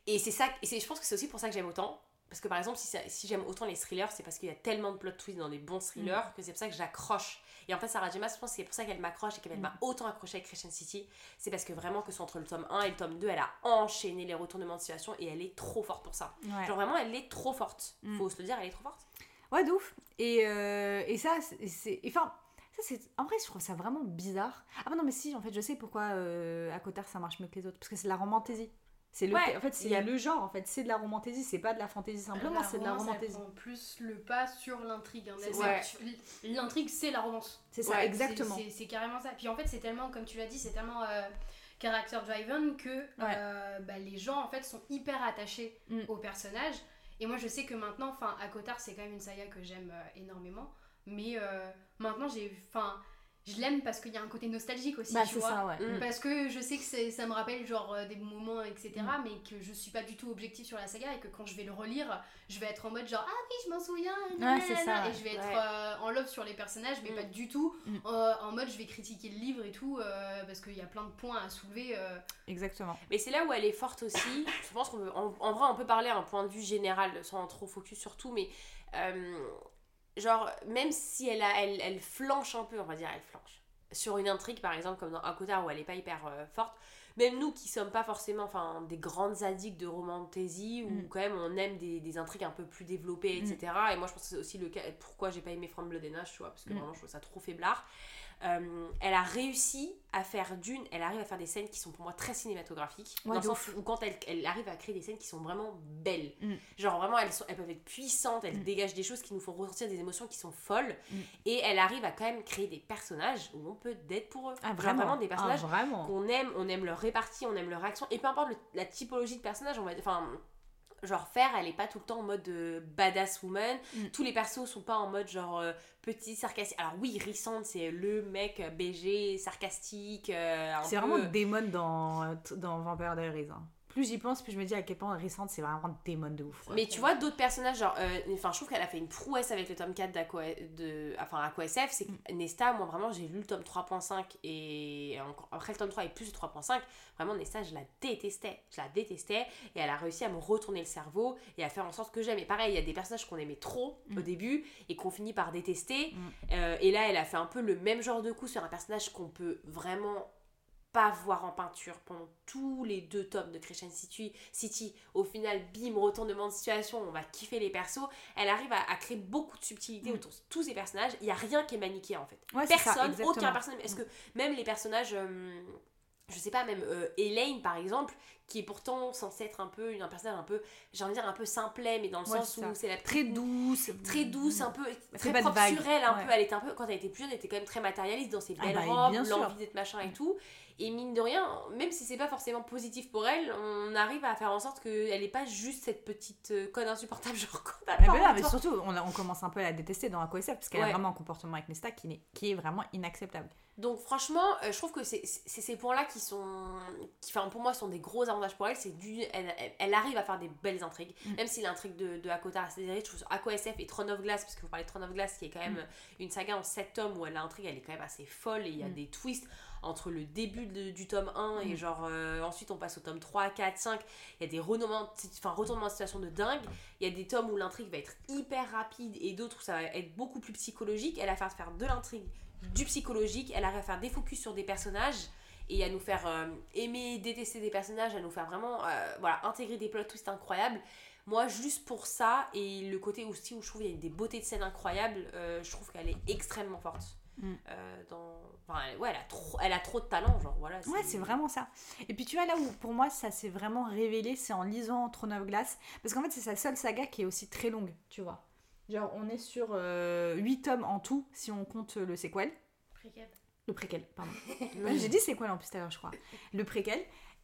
et c'est ça, et je pense que c'est aussi pour ça que j'aime autant. Parce que par exemple, si, ça- si j'aime autant les thrillers, c'est parce qu'il y a tellement de plot twists dans des bons thrillers Mm. que c'est pour ça que j'accroche. Et en fait, Sarah J. Maas, je pense que c'est pour ça qu'elle m'accroche et qu'elle Mm. m'a autant accroché avec Christian City. C'est parce que vraiment, que ce soit entre le tome 1 et le tome 2, elle a enchaîné les retournements de situation et elle est trop forte pour ça. Ouais. Genre vraiment, elle est trop forte. Mm. Faut se le dire, elle est trop forte. Ouais, de ouf. Et, euh, et ça, c'est- c'est. Enfin, ça, c'est. En vrai, je trouve ça vraiment bizarre. Ah, bah non, mais si, en fait, je sais pourquoi euh, à Cotard ça marche mieux que les autres. Parce que c'est la romantaisie. C'est le, Ouais, en fait, c'est il y a- le genre, en fait, c'est de la romantaisie, c'est pas de la fantaisie simplement, c'est de la romantaisie. prend plus le pas sur l'intrigue. hein. L'intrigue, c'est la romance. C'est ça, Ouais, exactement. C'est- carrément ça. Puis en fait, c'est tellement, comme tu l'as dit, c'est tellement euh, character driven que euh, bah, les gens en fait sont hyper attachés Mm. au personnage. Et moi, je sais que maintenant, enfin, Akotar, c'est quand même une saga que j'aime euh, énormément. Mais euh, maintenant, j'ai, enfin, je l'aime parce qu'il y a un côté nostalgique aussi, Bah, tu vois. ça, ouais. Mm. Parce que je sais que c'est- ça me rappelle genre euh, des moments, etc. Mm. Mais que je suis pas du tout objective sur la saga et que quand je vais le relire, je vais être en mode genre ah oui, je m'en souviens. Ouais, c'est nanana, ça, Et je vais être ouais. euh, en love sur les personnages, mais Mm. pas du tout Mm. euh, en mode je vais critiquer le livre et tout euh, parce qu'il y a plein de points à soulever. euh. Exactement. Mais c'est là où elle est forte aussi. Je pense qu'on peut, en, en vrai, on peut parler à un point de vue général sans trop focus sur tout, mais euh, genre, même si elle, a, elle, elle flanche un peu, on va dire, elle flanche. Sur une intrigue, par exemple, comme dans Akota, où elle est pas hyper euh, forte, même nous qui sommes pas forcément enfin, des grandes addicts de romantaisie, où Mm. quand même on aime des, des intrigues un peu plus développées, etc. Et moi, je pense que c'est aussi le cas pourquoi j'ai pas aimé From Blood and Ash, tu vois, parce que Mm. vraiment, je trouve ça trop faiblard. Euh, elle a réussi à faire d'une, elle arrive à faire des scènes qui sont pour moi très cinématographiques, Ouais, dans le sens où quand elle, elle arrive à créer des scènes qui sont vraiment belles, Mm. genre vraiment elles, sont, elles peuvent être puissantes, elles Mm. dégagent des choses qui nous font ressentir des émotions qui sont folles, Mm. et elle arrive à quand même créer des personnages où on peut d'être pour eux, Ah, Genre vraiment. des personnages Ah, vraiment. qu'on aime, on aime leur répartie, on aime leur action, et peu importe le- la typologie de personnage, on va enfin, genre faire, elle est pas tout le temps en mode euh, badass woman, Mm. tous les persos sont pas en mode genre euh, petit sarcastique, alors oui, Rissante c'est le mec euh, BG, sarcastique, C'est peu- vraiment démon dans, dans Vampire Diaries. hein. Plus j'y pense, plus je me dis à quel point récente c'est vraiment démon de ouf. quoi. Mais tu vois, d'autres personnages, genre, euh, enfin, je trouve qu'elle a fait une prouesse avec le tome 4 d'Aqua, de, enfin, Aqua SF, c'est que Nesta, moi vraiment, j'ai lu le tome 3.5 et encore, après le tome 3 et plus le 3.5, vraiment, Nesta, je la détestais, je la détestais, et elle a réussi à me retourner le cerveau et à faire en sorte que j'aime. Et pareil, il y a des personnages qu'on aimait trop au Mm. début et qu'on finit par détester, Mm. Euh, et là, elle a fait un peu le même genre de coup sur un personnage qu'on peut vraiment pas voir en peinture pendant tous les deux tomes de Christian City. City. Au final, bim, retournement de situation, on va kiffer les persos. Elle arrive à, à créer beaucoup de subtilité Mm. autour de tous ces personnages. Il y a rien qui est manichéen en fait. Ouais, ça, Personne, exactement. aucun personnage. Est-ce que même les personnages, euh, je sais pas, même euh, Elaine par exemple, qui est pourtant censée être un peu une- un personnage un peu, j'ai envie de dire un peu simplet, mais dans le Ouais, sens où ça. c'est la Très douce. très douce, un peu très propre sur elle, un ouais. peu. Elle était un peu quand elle était plus jeune, elle était quand même très matérialiste dans ses Ah belles bah, robes, l'envie d'être machin et tout. Et mine de rien, même si c'est pas forcément positif pour elle, on arrive à faire en sorte qu'elle n'est pas juste cette petite euh, conne insupportable genre qu'on a Ah pas bah envie là, mais surtout, on, commence un peu à la détester dans Aqua SF parce qu'elle Ouais. a vraiment un comportement avec Nesta qui, n'est- qui est vraiment inacceptable. Donc franchement, euh, je trouve que c'est ces points-là qui sont, qui, enfin pour moi, sont des gros avantages pour elle. C'est du, elle, arrive à faire des belles intrigues, Mm. même si l'intrigue de, de Akota Rastadiri, je trouve sur Aqua SF et Throne of Glass, parce que vous parlez de Throne of Glass, qui est quand même Mm. une saga en 7 tomes où elle, l'intrigue elle est quand même assez folle et il y a Mm. des twists. Entre le début de- du tome 1 et Mm. genre euh, ensuite on passe au tome 3, 4, 5. Il y a des retournements, enfin, retournements de situation de dingue. Il y a des tomes où l'intrigue va être hyper rapide et d'autres où ça va être beaucoup plus psychologique. Elle a fait faire de l'intrigue, du psychologique. Elle arrive à faire des focus sur des personnages et à nous faire euh, aimer, détester des personnages, à nous faire vraiment euh, voilà, intégrer des plot twists incroyables. Moi, juste pour ça et le côté aussi où je trouve qu'il y a des beautés de scène incroyables, euh, je trouve qu'elle est extrêmement forte. Mm. Euh, dans... enfin, elle- ouais, elle a, trop, elle a trop de talent, genre voilà. Ouais, c'est vraiment ça. Et puis tu vois, là où pour moi ça s'est vraiment révélé, c'est en lisant Throne of Glass. Parce qu'en fait, c'est sa seule saga qui est aussi très longue, tu vois. Genre, on est sur 8 tomes en tout, si on compte le sequel. Préquel. Le préquel, pardon. J'ai dit sequel en plus tout à l'heure, je crois. Le préquel.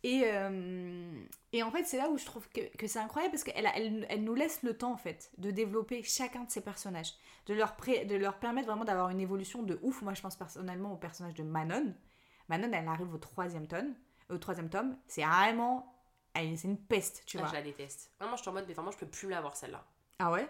Et, euh, et en fait, c'est là où je trouve que, que c'est incroyable parce qu'elle elle, elle nous laisse le temps, en fait, de développer chacun de ces personnages. De leur, pré- de leur permettre vraiment d'avoir une évolution de ouf. Moi, je pense personnellement au personnage de Manon. Manon, elle arrive au troisième tome. Au troisième tome. C'est vraiment... C'est une peste, tu Ah, vois. je la déteste. Vraiment, je suis en mode, mais vraiment, je peux plus l'avoir celle-là. Ah ouais?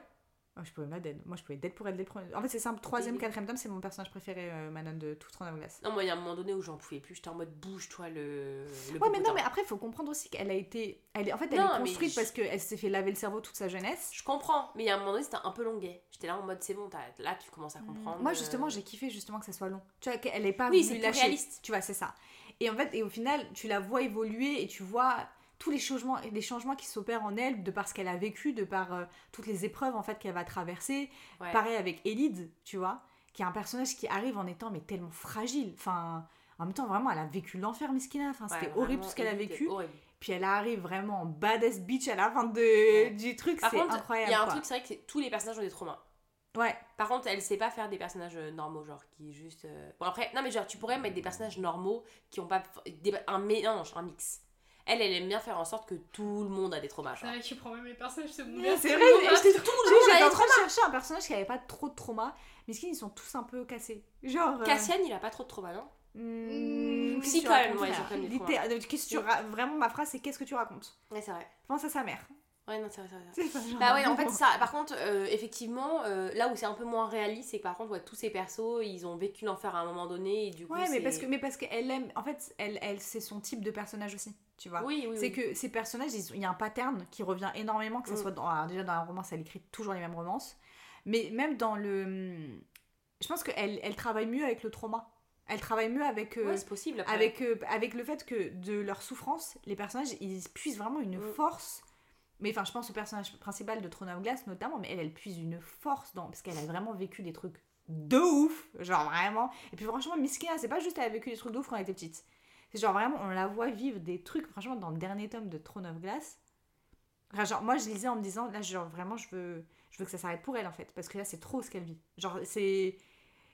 Je pouvais la dead. Moi, je pouvais dead pour elle le premier. En fait, c'est simple. Troisième, quatrième tome, c'est mon personnage préféré, euh, Manon de tout of Glace. Non, moi, il y a un moment donné où j'en pouvais plus. J'étais en mode, bouge-toi le. le Ouais, mais non, mais après, il faut comprendre aussi qu'elle a été. Elle est... En fait, elle Non, est construite je- parce qu'elle s'est fait laver le cerveau toute sa jeunesse. Je comprends, mais il y a un moment donné, c'était un peu longuet. J'étais là en mode, c'est bon, là, tu commences à comprendre. Moi, justement, euh, j'ai kiffé justement que ça soit long. Tu vois, qu'elle est pas Oui, c'est réaliste. Tu vois, c'est ça. Et en fait, et au final, tu la vois évoluer et tu vois tous les changements, les changements qui s'opèrent en elle de par ce qu'elle a vécu, de par euh, toutes les épreuves en fait qu'elle va traverser. Ouais. Pareil avec Elide, tu vois, qui est un personnage qui arrive en étant mais tellement fragile. Enfin, en même temps, vraiment, elle a vécu l'enfer, Miskina. Enfin, Ouais, c'était horrible tout ce qu'elle a vécu. Puis elle arrive vraiment en badass bitch à la fin de, Ouais. du truc. C'est incroyable. il y a un quoi. truc, c'est vrai que tous les personnages ont des traumas. Ouais. Par contre, elle sait pas faire des personnages euh, normaux, genre qui juste. euh, Bon, après, non, mais genre, tu pourrais mettre des personnages normaux qui ont pas. des- un mélange, un mix. Elle, elle aime bien faire en sorte que tout le monde a des traumas. C'est vrai que tu prends même les personnages C'est secondaires. vrai, tout le monde a- j'étais Tout le J'ai- monde J'étais a en des train de chercher un personnage qui avait pas trop de trauma. Mais ils sont tous un peu cassés. Genre. euh, Cassian, il a pas trop de traumas, non? Qu'est-ce si, quand même, ouais, quand qu'est-ce que tu ra- Vraiment, ma phrase, c'est qu'est-ce que tu racontes? Ouais, c'est vrai. Pense à sa mère. Ouais, non, c'est vrai, c'est vrai. c'est Bah ouais, en fait, ça. Par contre, euh, effectivement, euh, là où c'est un peu moins réaliste, c'est que par contre, ouais, tous ces persos, ils ont vécu l'enfer à un moment donné et du coup. Ouais, mais parce que mais parce qu'elle aime. En fait, elle, elle c'est son type de personnage aussi. Tu vois. Oui, oui, C'est oui. que ces personnages, il y a un pattern qui revient énormément, que ce Mm. soit dans, alors déjà dans la romance, elle écrit toujours les mêmes romances, mais même dans le, je pense qu'elle elle travaille mieux avec le trauma. Elle travaille mieux avec euh, Ouais, c'est possible. Après. avec euh, avec le fait que de leur souffrance, les personnages ils puisent vraiment une Mm. force. Mais enfin, je pense au personnage principal de Throne of Glass notamment, mais elle, elle puise une force dans parce qu'elle a vraiment vécu des trucs de ouf, genre vraiment. Et puis franchement, Miskina, c'est pas juste elle a vécu des trucs de ouf quand elle était petite. C'est genre vraiment, on la voit vivre des trucs, franchement, dans le dernier tome de Throne of Glass. Enfin, genre, moi, je lisais en me disant, là, genre, vraiment, je veux, je veux que ça s'arrête pour elle, en fait. Parce que là, c'est trop ce qu'elle vit. Genre, c'est...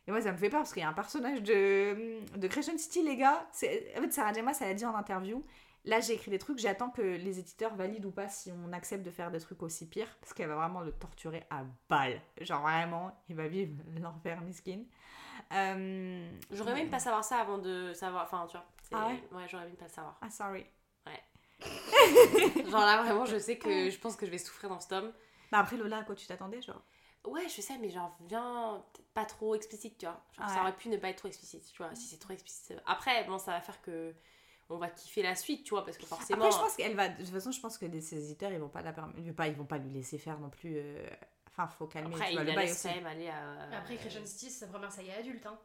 Et moi, ça me fait peur, parce qu'il y a un personnage de, de City, les gars. En fait, Sarah Gemma, ça l'a dit en interview. Là, j'ai écrit des trucs, j'attends que les éditeurs valident ou pas si on accepte de faire des trucs aussi pires. Parce qu'elle va vraiment le torturer à balle. Genre, vraiment, il va vivre l'enfer, miskin. Euh, J'aurais même pas savoir ça avant de savoir. Enfin, tu vois. Ah ouais? Ouais, j'aurais même pas le savoir. Ah, sorry. Genre là, vraiment, je sais que je pense que je vais souffrir dans ce tome. Bah après, Lola, à quoi tu t'attendais, genre? Ouais, je sais, mais genre, viens pas trop explicite, tu vois. Genre, Ouais. ça aurait pu ne pas être trop explicite, tu vois. Si c'est trop explicite. Après, bon, ça va faire que on va kiffer la suite, tu vois, parce que forcément. Après, je pense qu'elle va. De toute façon, je pense que les- ces éditeurs, ils vont pas la perm- ils vont pas, ils vont pas lui laisser faire non plus. euh, Enfin, faut calmer. Après, tu il vois, la le bail aussi. même aller à. Après, Crescent City, c'est sa première saga adulte. Hein.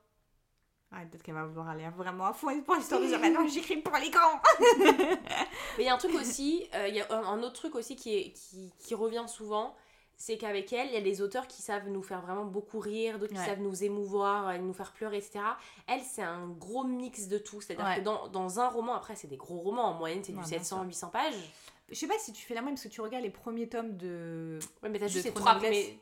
Ouais, peut-être qu'elle va vouloir aller vraiment à fond pour l'histoire de dire Ah non, j'écris pour l'écran. Mais il y a un truc aussi, euh, il y a un, un autre truc aussi qui, est, qui, qui revient souvent, c'est qu'avec elle, il y a des auteurs qui savent nous faire vraiment beaucoup rire, d'autres Ouais. qui savent nous émouvoir, euh, nous faire pleurer, etc. Elle, c'est un gros mix de tout. C'est-à-dire Ouais. que dans, dans un roman, après, c'est des gros romans, en moyenne, c'est du bien 700-800 pages. Je sais pas si tu fais la même parce que tu regardes les premiers tomes de. Ouais, mais t'as juste les trois premiers.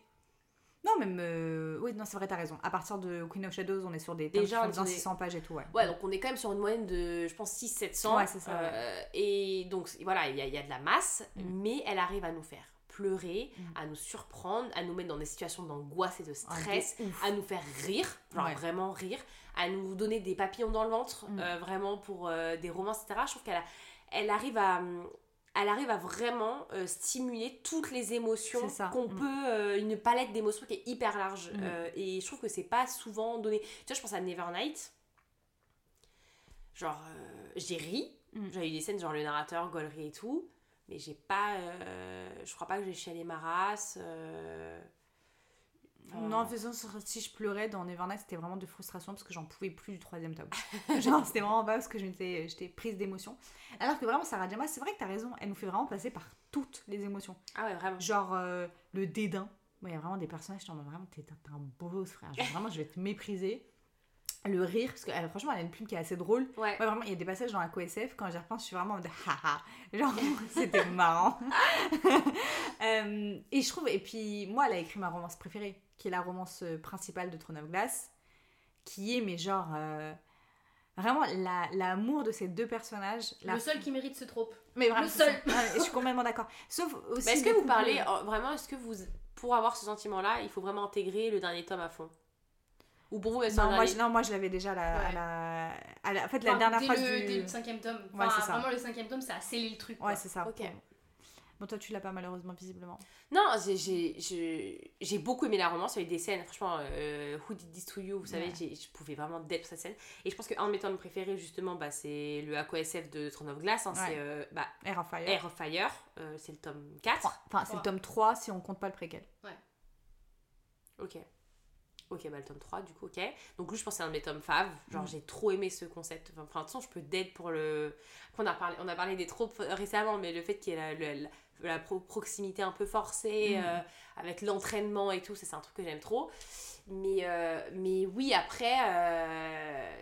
Non, même. euh, Oui, non, c'est vrai, t'as raison. À partir de Queen of Shadows, on est sur des Déjà, on est sur des- 600 pages et tout, ouais. Ouais, donc on est quand même sur une moyenne de, je pense, 600-700. Ouais, c'est ça, ouais. Euh, et donc, voilà, il y y a de la masse, Mm. mais elle arrive à nous faire pleurer, Mm. à nous surprendre, à nous mettre dans des situations d'angoisse et de Ah, stress, à nous faire rire, genre Ouais. vraiment rire, à nous donner des papillons dans le ventre, Mm. euh, vraiment pour euh, des romans, etc. Je trouve qu'elle a- elle arrive à... hum, Elle arrive à vraiment euh, stimuler toutes les émotions qu'on Mm. peut, euh, une palette d'émotions qui est hyper large. Mm. Euh, et je trouve que c'est pas souvent donné. Tu vois, je pense à Nevernight. Genre, j'ai ri. Mm. J'ai eu des scènes, genre le narrateur, Gollery et tout. Mais j'ai pas. euh, je crois pas que j'ai chialé ma race. euh, Non, en faisant si je pleurais dans Nevernight, c'était vraiment de frustration parce que j'en pouvais plus du troisième tome. Genre, c'était vraiment pas parce que j'étais j'étais prise d'émotion. Alors que vraiment, Sarah Jama, c'est vrai que t'as raison, elle nous fait vraiment passer par toutes les émotions. Ah ouais, vraiment. Genre euh, le dédain. Il y a vraiment des personnages, t'en vraiment, t'es un boss, frère. Genre, vraiment, je vais te mépriser. Le rire, parce que elle, franchement, elle a une plume qui est assez drôle. Ouais. Ouais, vraiment, il y a des passages dans la CoSF, quand j'y repense, je suis vraiment en mode haha. Genre, c'était marrant. Euh, et je trouve, et puis moi, elle a écrit ma romance préférée, qui est la romance euh, principale de Throne of Glass, qui est, mais genre, euh, vraiment la- l'amour de ces deux personnages. la- Le seul qui mérite ce trope. mais vraiment, le seul. je suis complètement d'accord. Sauf aussi. Est-ce que vous parlez euh, vraiment, est-ce que vous, pour avoir ce sentiment-là, il faut vraiment intégrer le dernier tome à fond? Ou pour vous, même Non, moi, je, non, moi je l'avais déjà à la, à Ouais. la, à la- En fait, la dernière dès phrase le, du. dès le cinquième tome. Ouais, Enfin, c'est ça. Vraiment, le cinquième tome, ça a scellé le truc. Ouais, c'est ça. Ok. Bon, toi, tu l'as pas malheureusement, visiblement. Non, j'ai- j'ai j'ai- j'ai beaucoup aimé la romance. Il y a eu des scènes, franchement, euh, Who Did This To You, vous savez, Ouais. je pouvais vraiment d'être cette scène. Et je pense qu'un de mes tomes préférés, justement, bah, c'est le AQSF de Throne of Glass. hein, Ouais. C'est euh, bah, Air of Fire. Air of Fire, euh, c'est le tome 4. Enfin, c'est le tome 3 si on compte pas le préquel. Ok. Ok, bah le tome 3, du coup, ok. Donc lui, je pense c'est un de mes tomes faves. Genre, Mm. j'ai trop aimé ce concept. Enfin, de toute façon, je peux d'aide pour le... Après, on a parlé, on a parlé des tropes récemment, mais le fait qu'il y ait la, la- la pro- proximité un peu forcée, Mm. euh, avec l'entraînement et tout, ça, c'est un truc que j'aime trop. Mais, euh, mais oui, après, euh,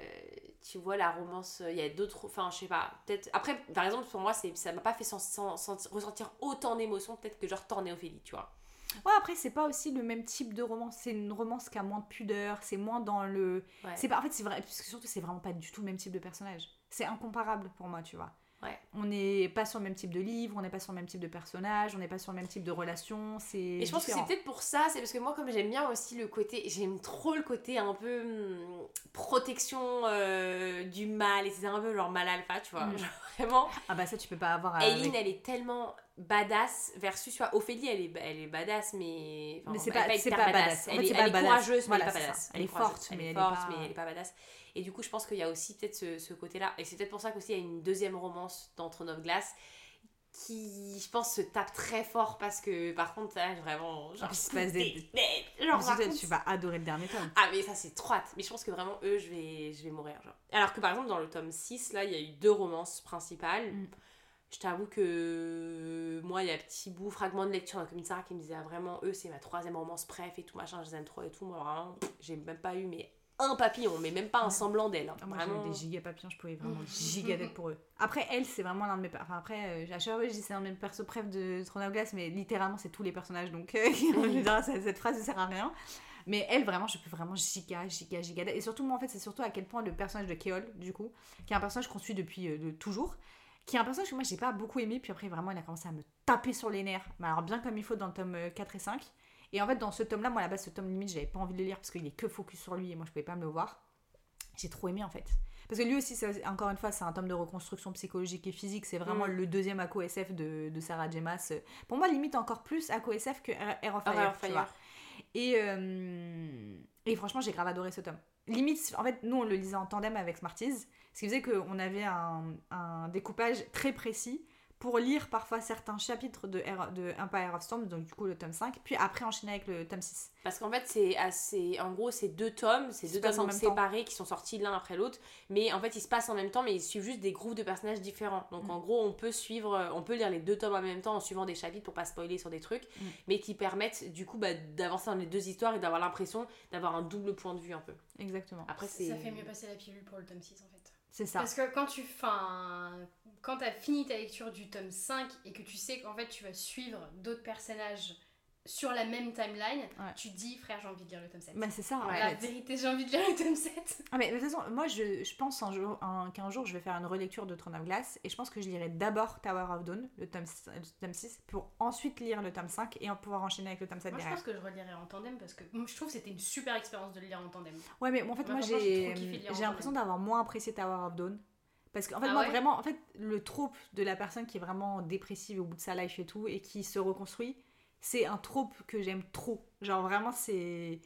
tu vois, la romance, il y a d'autres... Enfin, je sais pas, peut-être... Après, par exemple, pour moi, ça m'a pas fait sen- sen- senti- ressentir autant d'émotions, peut-être que genre Tornéophélie, tu vois. Ouais, après, c'est pas aussi le même type de romance. C'est une romance qui a moins de pudeur, c'est moins dans le. Ouais. C'est pas, en fait, c'est vrai, parce que surtout, c'est vraiment pas du tout le même type de personnage. C'est incomparable pour moi, tu vois. Ouais. On n'est pas sur le même type de livre, on n'est pas sur le même type de personnage, on n'est pas sur le même type de relation. C'est. Et je pense que c'est peut-être pour ça, c'est parce que moi, comme j'aime bien aussi le côté, j'aime trop le côté un peu hum, protection euh, du mal, et c'est un peu genre mal alpha, tu vois. Mm. Genre, vraiment, Ah bah ça, tu peux pas avoir. Aileen, avec- elle est tellement badass, versus, vois, Ophélie, elle est, elle est badass, mais. enfin, Mais c'est pas- c'est hyper pas badass. Elle, fait, est, c'est elle pas est badass. courageuse, mais elle est pas badass. ça. Elle est forte, mais elle est forte, pas- mais elle est pas badass. Et du coup, je pense qu'il y a aussi peut-être ce, ce côté-là. Et c'est peut-être pour ça qu'aussi il y a une deuxième romance dans Throne of Glass qui, je pense, se tape très fort parce que, par contre, ça, vraiment, genre, se passe des- genre, par contre, tu vas adorer le dernier tome. ah mais ça c'est trop hâte. Mais je pense que vraiment eux je vais, je vais mourir. Genre. Alors que par exemple dans le tome 6 là il y a eu deux romances principales. Mm. Je t'avoue que moi il y a un petit bout, fragment de lecture une Sarah qui me disait ah, vraiment eux c'est ma troisième romance bref et tout machin, je les aime trop et tout. Moi vraiment j'ai même pas eu mais un papillon mais même pas un semblant d'elle. hein. Ah, moi vraiment. des giga papillons, je pouvais vraiment giga d'être pour eux. Après, elle, c'est vraiment l'un de mes. Enfin, après, euh, à chaque fois, je dis c'est l'un de mes persos préf de Throne of Glace, mais littéralement, c'est tous les personnages, donc euh, je veux dire, ça- cette phrase ne sert à rien. Mais elle, vraiment, je peux vraiment giga, giga, giga. Et surtout, moi, en fait, c'est surtout à quel point le personnage de Keol, du coup, qui est un personnage qu'on suit depuis euh, de toujours, qui est un personnage que moi, j'ai pas beaucoup aimé, puis après, vraiment, il a commencé à me taper sur les nerfs. Mais alors, bien comme il faut dans le tome euh, 4 et 5. Et en fait, dans ce tome-là, moi, à la base, ce tome limite, j'avais pas envie de le lire parce qu'il est que focus sur lui et moi, je pouvais pas me le voir. J'ai trop aimé en fait. Parce que lui aussi, c'est- encore une fois, c'est un tome de reconstruction psychologique et physique. C'est vraiment Mm. le deuxième ACO SF de, de Sarah Jemas. Pour moi, limite encore plus ACO SF que Air of Fire. Air of tu Fire. vois. Et, euh, et franchement, j'ai grave adoré ce tome. Limite, en fait, nous, on le lisait en tandem avec Smarties. Ce qui faisait qu'on avait un, un découpage très précis pour lire parfois certains chapitres de, Air- de Empire of Storm, donc du coup le tome 5, puis après enchaîner avec le tome 6. Parce qu'en fait, c'est assez. En gros, c'est deux tomes, c'est deux tomes même temps. séparés qui sont sortis l'un après l'autre. Mais en fait, ils se passent en même temps, mais ils suivent juste des groupes de personnages différents. Donc Mm. en gros, on peut suivre, on peut lire les deux tomes en même temps en suivant des chapitres pour pas spoiler sur des trucs, Mm. mais qui permettent du coup bah, d'avancer dans les deux histoires et d'avoir l'impression d'avoir un double point de vue un peu. Exactement. Après. Ça fait mieux passer la pilule pour le tome 6 en fait. C'est ça. Parce que quand tu fin, quand as fini ta lecture du tome 5 et que tu sais qu'en fait tu vas suivre d'autres personnages sur la même timeline, Ouais. tu dis frère j'ai envie de lire le tome 7. Bah, c'est ça. en la vérité j'ai envie de lire le tome 7. Ah mais de toute façon, moi je, je pense un jour, un- qu'un jour je vais faire une relecture de Throne of Glass et je pense que je lirai d'abord Tower of Dawn, le tome, le tome 6, pour ensuite lire le tome 5 et en pouvoir enchaîner avec le tome 7 Moi je derrière. pense que je relirai en tandem parce que je trouve que c'était une super expérience de le lire en tandem. Ouais, mais en fait, Moi, j'ai l'impression d'avoir moins apprécié Tower of Dawn. Parce qu'en fait, Ah moi ouais? vraiment, en fait, le trope de la personne qui est vraiment dépressive au bout de sa life et tout et qui se reconstruit, c'est un trope que j'aime trop. Genre vraiment, c'est.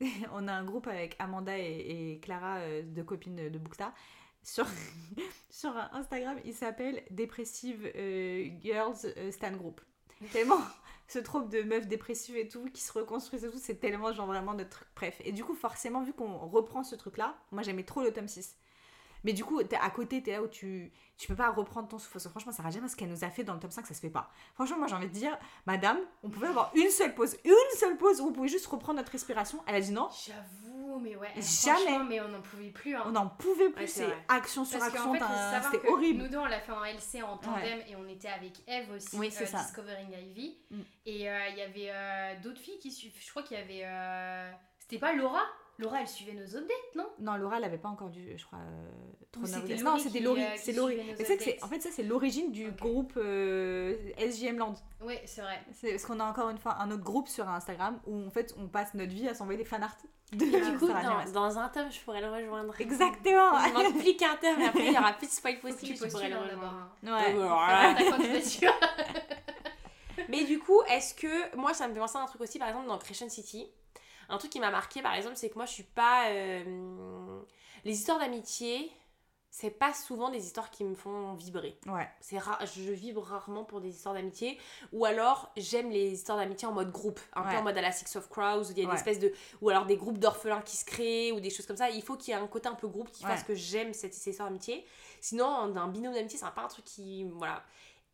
On a un groupe avec Amanda et, et Clara, euh, deux copines de Booksta, sur, sur Instagram, il s'appelle Dépressive euh, Girls euh, Stan Group. Tellement ce trope de meufs dépressives et tout, qui se reconstruisent et tout, c'est tellement genre vraiment de trucs. Bref. Et du coup, forcément, vu qu'on reprend ce truc-là, moi j'aimais trop le tome 6. Mais du coup, t'es à côté, t'es là où tu, tu peux pas reprendre ton souffle. Parce que franchement, Sarah Jama, ce qu'elle nous a fait dans le tome 5, ça se fait pas. Franchement, moi j'ai envie de dire, madame, on pouvait avoir une seule pause, une seule pause où on pouvait juste reprendre notre respiration. Elle a dit non, J'avoue, mais ouais. Jamais. Mais on n'en pouvait plus. hein. on n'en pouvait plus. Ouais, c'est action sur Parce action, fait, c'était horrible. Nous deux, on l'a fait en LC en tandem et on était avec Eve aussi, Oui, c'est euh, ça. Discovering Ivy. Mm. Et euh, il y avait euh, d'autres filles qui suivent. Je crois qu'il y avait. euh, C'était pas Laura? Laura, elle suivait nos updates, non? Non, Laura, elle avait pas encore dû, je crois, euh, trop. Laurie Non, c'était Laurie. euh, c'est Laurie. Mais tu c'est- en fait, ça, c'est l'origine du groupe euh, SJM Land. Oui, c'est vrai. C'est parce qu'on a encore une fois un autre groupe sur Instagram où en fait on passe notre vie à s'envoyer des fanarts de Et du coup, dans, un tome, je pourrais le rejoindre. Exactement. Il manque plus qu'un tome, et après il y aura plus de spoil tu possible, je pourrais le rejoindre. hein. Ouais. Mais du coup, est-ce que. Moi, ça me fait penser à un truc aussi, par exemple, dans Crescent City. Un truc qui m'a marqué, par exemple, c'est que moi, je suis pas. euh, Les histoires d'amitié, c'est pas souvent des histoires qui me font vibrer. Ouais. C'est rare, je vibre rarement pour des histoires d'amitié. Ou alors, j'aime les histoires d'amitié en mode groupe. Un peu en mode à la Six of Crows, où il y a une Ouais. espèce de. Ou alors des groupes d'orphelins qui se créent, ou des choses comme ça. Il faut qu'il y ait un côté un peu groupe qui fasse que j'aime cette, cette histoire d'amitié. Sinon, d'un binôme d'amitié, c'est pas un truc qui. Voilà.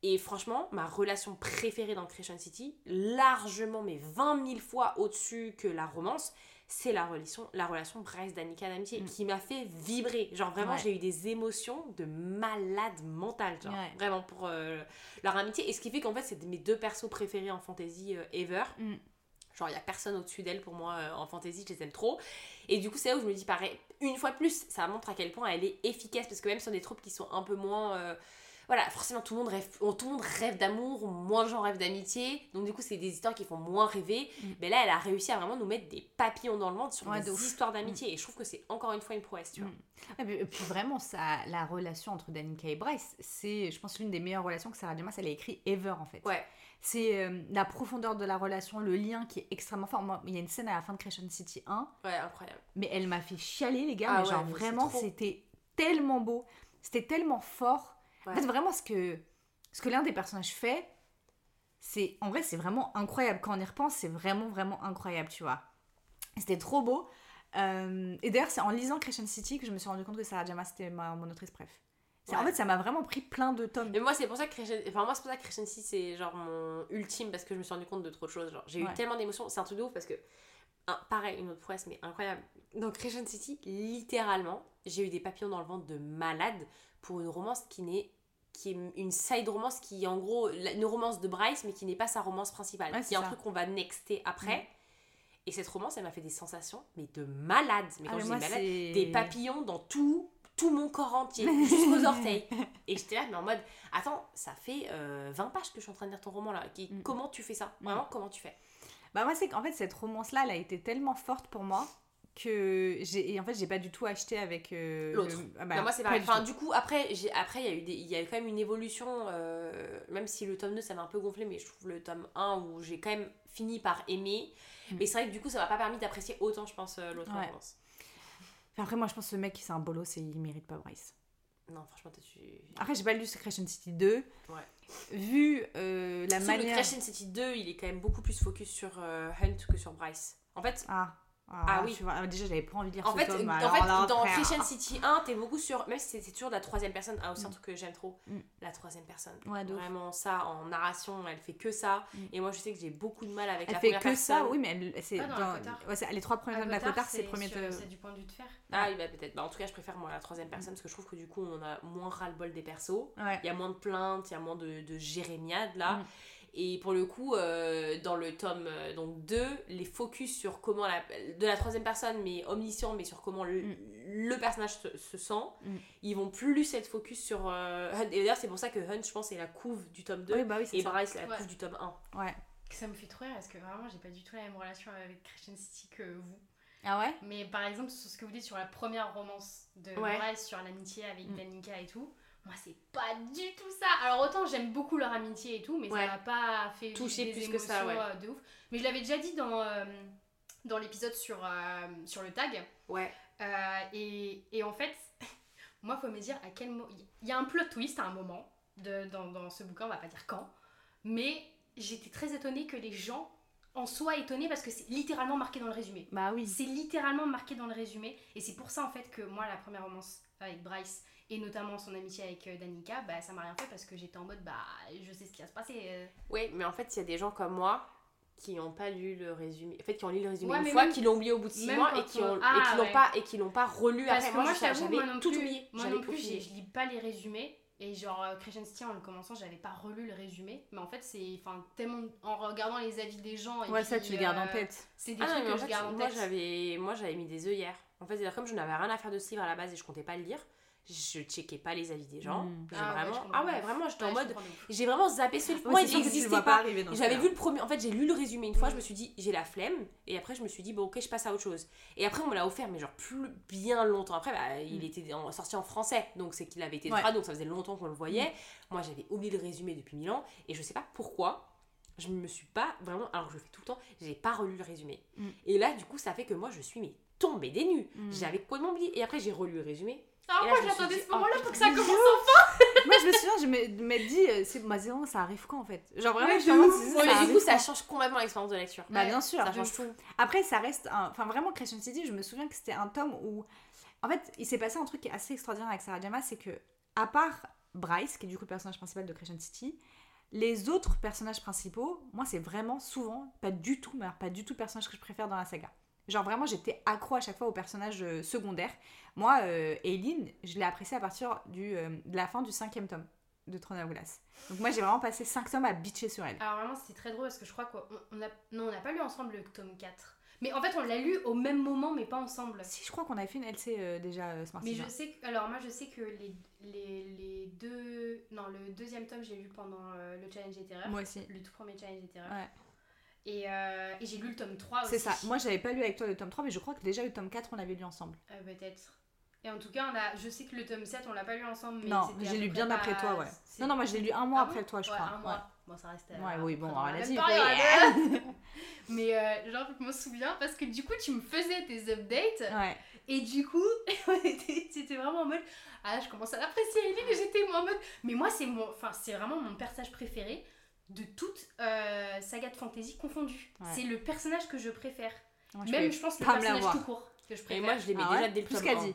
Et franchement, ma relation préférée dans Crescent City, largement, mais 20 000 fois au-dessus que la romance, c'est la relation, la relation Bryce Danica d'amitié Mm. qui m'a fait vibrer. Genre vraiment, Ouais. j'ai eu des émotions de malade mentale, genre Ouais. vraiment pour euh, leur amitié. Et ce qui fait qu'en fait, c'est mes deux persos préférés en fantasy euh, ever. Mm. Genre, il y a personne au-dessus d'elle pour moi euh, en fantasy, je les aime trop. Et du coup, c'est là où je me dis, pareil, une fois de plus, ça montre à quel point elle est efficace. Parce que même sur des tropes qui sont un peu moins. Voilà, forcément, tout le monde rêve, tout le monde rêve d'amour, moins de gens rêvent d'amitié. Donc, du coup, c'est des histoires qui font moins rêver. Mm. Mais là, elle a réussi à vraiment nous mettre des papillons dans le ventre sur Ouais, des de ouf. histoires d'amitié. Et je trouve que c'est encore une fois une prouesse, tu vois. Mm. Et puis, vraiment, ça, la relation entre Danica et Bryce, c'est, je pense, l'une des meilleures relations que Sarah Jamas elle a écrit ever en fait. Ouais. C'est euh, la profondeur de la relation, le lien qui est extrêmement fort. Moi, il y a une scène à la fin de Crescent City 1, Ouais, incroyable. mais elle m'a fait chialer les gars. Ah mais ouais, genre mais vraiment, c'était tellement beau, c'était tellement fort. Ouais. En fait, vraiment, ce que, ce que l'un des personnages fait, c'est en vrai, c'est vraiment incroyable. Quand on y repense, c'est vraiment, vraiment incroyable, tu vois. C'était trop beau. Euh, et d'ailleurs, c'est en lisant Crescent City que je me suis rendu compte que Sarah Jama, c'était ma, mon autrice préf. C'est- En Ouais. fait, ça m'a vraiment pris plein de tomes. Mais moi, c'est pour ça que Crescent... Enfin, moi, c'est pour ça que City, c'est genre mon ultime parce que je me suis rendu compte de trop de choses. Genre, j'ai eu Ouais. tellement d'émotions. C'est un truc de ouf parce que. un- pareil, une autre prouesse, mais incroyable. Dans Crescent City, littéralement, j'ai eu des papillons dans le ventre de malade pour une romance qui n'est. qui est une side romance qui est en gros une romance de Bryce, mais qui n'est pas sa romance principale. Ouais, qui est un ça. truc qu'on va nexter après. Et cette romance, elle m'a fait des sensations, mais de malade. Mais Ah, quand je dis malade, des papillons dans tout, tout mon corps entier, jusqu'aux orteils. Et j'étais là, mais en mode, attends, ça fait euh, 20 pages que je suis en train de lire ton roman là. Qui- Mm. Comment tu fais ça? Vraiment, comment tu fais? Bah moi c'est qu'en fait cette romance là elle a été tellement forte pour moi que j'ai en fait j'ai pas du tout acheté avec euh, L'autre. le- ah bah, Non, Moi, c'est pas pareil. du Enfin, du coup, après, j'ai- après il y, a eu des- il y a eu quand même une évolution, euh, même si le tome 2 ça m'a un peu gonflé, mais je trouve le tome 1 où j'ai quand même fini par aimer. Mm. Mais c'est vrai que du coup, ça m'a pas permis d'apprécier autant, je pense, euh, l'autre Ouais. romance. Enfin, après moi je pense que ce mec c'est un bolos et il mérite pas Bryce. Non, franchement, tu. Après j'ai pas lu Secretion City 2. Ouais. Vu euh, la Sauf manière... le Crescent City 2, il est quand même beaucoup plus focus sur Hunt que sur Bryce. En fait, Ah, Ah oui. tu vois, déjà j'avais pas envie de lire En ce fait, tome, en alors fait là, dans frère. Crescent City 1, t'es beaucoup sur. Même si c'est- toujours de la troisième personne, ah, aussi un Mm. truc que j'aime trop, Mm. la troisième personne. Ouais. Vraiment, ça, en narration, elle fait que ça. Mm. Et moi, je sais que j'ai beaucoup de mal avec Elle la fait première que personne. ça, oui, mais elle, c'est Pas dans dans- la Cotard. ouais, c'est- les trois premiers tomes de la Cotard, c'est c'est premier. C'est du point de vue de fer. Ah oui, bah peut-être. Bah, en tout cas, je préfère moi la troisième personne parce que je trouve que du coup, on a moins ras-le-bol des persos. Ouais. Il y a moins de plaintes, il y a moins de, de jérémiades là. Mm. Et pour le coup, euh, dans le tome euh, donc 2, les focus sur comment la, de la troisième personne, mais omniscient, mais sur comment le, le personnage se, se sent, Mm. ils vont plus être focus sur euh, Hunt. Et d'ailleurs, c'est pour ça que Hunt, je pense, est la couve du tome 2 Oui, bah oui, c'est et ça. Bryce, la Ouais. couve du tome 1. Ouais. Ça me fait trop rire parce que vraiment, j'ai pas du tout la même relation avec Christian City que vous. Ah ouais? Mais par exemple, sur ce que vous dites sur la première romance de Ouais. Bryce, sur l'amitié avec Mm. Danica et tout, moi c'est pas du tout ça. Alors autant j'aime beaucoup leur amitié et tout, mais Ouais. ça m'a pas fait Toucher plus que ça, ouais. euh, de ouf. Mais je l'avais déjà dit dans, euh, dans l'épisode sur, euh, sur le tag. Ouais. Euh, et, et en fait, moi, faut me dire à quel moment. Il y a un plot twist à un moment de, dans, dans ce bouquin, on va pas dire quand, mais j'étais très étonnée que les gens en soient étonnés parce que c'est littéralement marqué dans le résumé. Bah oui. C'est littéralement marqué dans le résumé. Et c'est pour ça, en fait, que moi, la première romance avec Bryce, et notamment son amitié avec euh, Danica, bah, ça m'a rien fait parce que j'étais en mode, bah, je sais ce qui va se passer. euh. Oui, mais en fait, il y a des gens comme moi qui n'ont pas lu le résumé. En fait, qui ont lu le résumé Ouais, une mais fois, même- qui l'ont oublié au bout de six même mois quand et qui on- ont Ah, et qui l'ont ouais. pas et qui l'ont pas relu Parce après. que moi, Moi, je t'avoue, j'avais moi non tout plus, oublié. moi J'avais non plus, je lis pas les résumés. Et genre, euh, Christian City, en le commençant, j'avais pas relu le résumé. Mais en fait, c'est enfin, tellement en regardant les avis des gens. Et Ouais, ça, tu le gardes en euh, tête. C'est des Ah non, trucs mais en que je fait, garde en moi tête. j'avais moi j'avais mis des œillères. En fait, c'est-à-dire comme je n'avais rien à faire de ce livre à la base et je comptais pas le lire, je checkais pas les avis des gens. J'ai Ah ouais, vraiment comprends ah ouais, vraiment, j'étais Ouais, en mode j'ai vraiment zappé ce livre. Ouais, Moi, il n'existait pas. ce J'avais vu le premier, en fait j'ai lu le résumé une fois, je me suis dit j'ai la flemme et après je me suis dit bon ok je passe à autre chose. Et après on me l'a offert mais genre plus bien longtemps après bah, il Mm. était en- sorti en français donc c'est qu'il avait été Ouais. traduit donc ça faisait longtemps qu'on le voyait. Moi j'avais oublié le résumé depuis mille ans et je sais pas pourquoi je me suis pas vraiment alors que je le fais tout le temps j'ai pas relu le résumé. Et là du coup ça fait que moi je suis mais tombée des nues. J'avais complètement oublié et après j'ai relu le résumé. Ah, moi j'attendais ce moment-là oh, pour que ça commence. Moi, je me souviens, je me- m'être dit, zéro, ça arrive quand en fait? Genre vraiment, Ouais, je me du coup ça change complètement l'expérience de lecture. Bah bien sûr. Ça change tout. Après, ça reste un... Enfin, vraiment, Crescent City, je me souviens que c'était un tome où... En fait, il s'est passé un truc qui est assez extraordinaire avec Sarah Jama, c'est que, à part Bryce, qui est du coup le personnage principal de Crescent City, les autres personnages principaux, moi, c'est vraiment souvent, pas du tout, mais alors pas du tout le personnage que je préfère dans la saga. Genre vraiment, j'étais accro à chaque fois aux personnages euh, secondaires. Moi, euh, Aileen, je l'ai appréciée à partir du, euh, de la fin du cinquième tome de Trône à Glace. Donc moi, j'ai vraiment passé cinq tomes à bitcher sur elle. Alors vraiment, c'était très drôle parce que je crois qu'on on a... Non, on n'a pas lu ensemble le tome 4. Mais en fait, on l'a lu au même moment, mais pas ensemble. Si, je crois qu'on avait fait une LC euh, déjà, euh, Smart Mais je sais que, alors moi je sais que les, les, les deux, non le deuxième tome j'ai lu pendant euh, le challenge littéraire, Moi aussi. le tout premier challenge littéraire. Ouais. Et, euh, et j'ai lu le tome 3 aussi. C'est ça. Moi, j'avais pas lu avec toi le tome 3, mais je crois que déjà le tome 4, on l'avait lu ensemble. Euh, Peut-être. Et en tout cas, on a, je sais que le tome 7 on l'a pas lu ensemble. Mais non, j'ai lu bien pas- après toi, ouais. Non, non, moi, je l'ai lu un mois Ah après toi, je Ouais, crois. un mois. Bon, ça reste. euh, Ouais, oui, bon, même période. oui. mais euh, genre, je me souviens parce que du coup, tu me faisais tes updates. Ouais. ouais. Et du coup, c'était vraiment en mode ah je commence à l'apprécier Eileen et j'étais en mode mais moi c'est mon enfin c'est vraiment mon personnage préféré de toute euh, saga de fantasy confondue. Ouais. C'est le personnage que je préfère. Moi, je Même je pense le pas personnage tout court que je Et préfère. moi je l'aimais Ah déjà ouais dès le Plus tome qu'à 1. dit.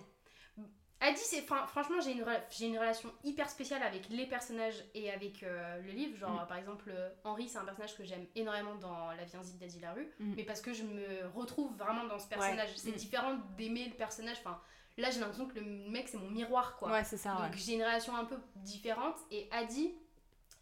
Adi, c'est franchement j'ai une j'ai une relation hyper spéciale avec les personnages et avec euh, le livre genre Mm. par exemple euh, Henri c'est un personnage que j'aime énormément dans La vie invisible d'Adi Larue Mm. mais parce que je me retrouve vraiment dans ce personnage c'est Mm. différent d'aimer le personnage enfin là j'ai l'impression que le mec c'est mon miroir quoi Ouais, c'est ça, ouais. donc j'ai une relation un peu différente et Adi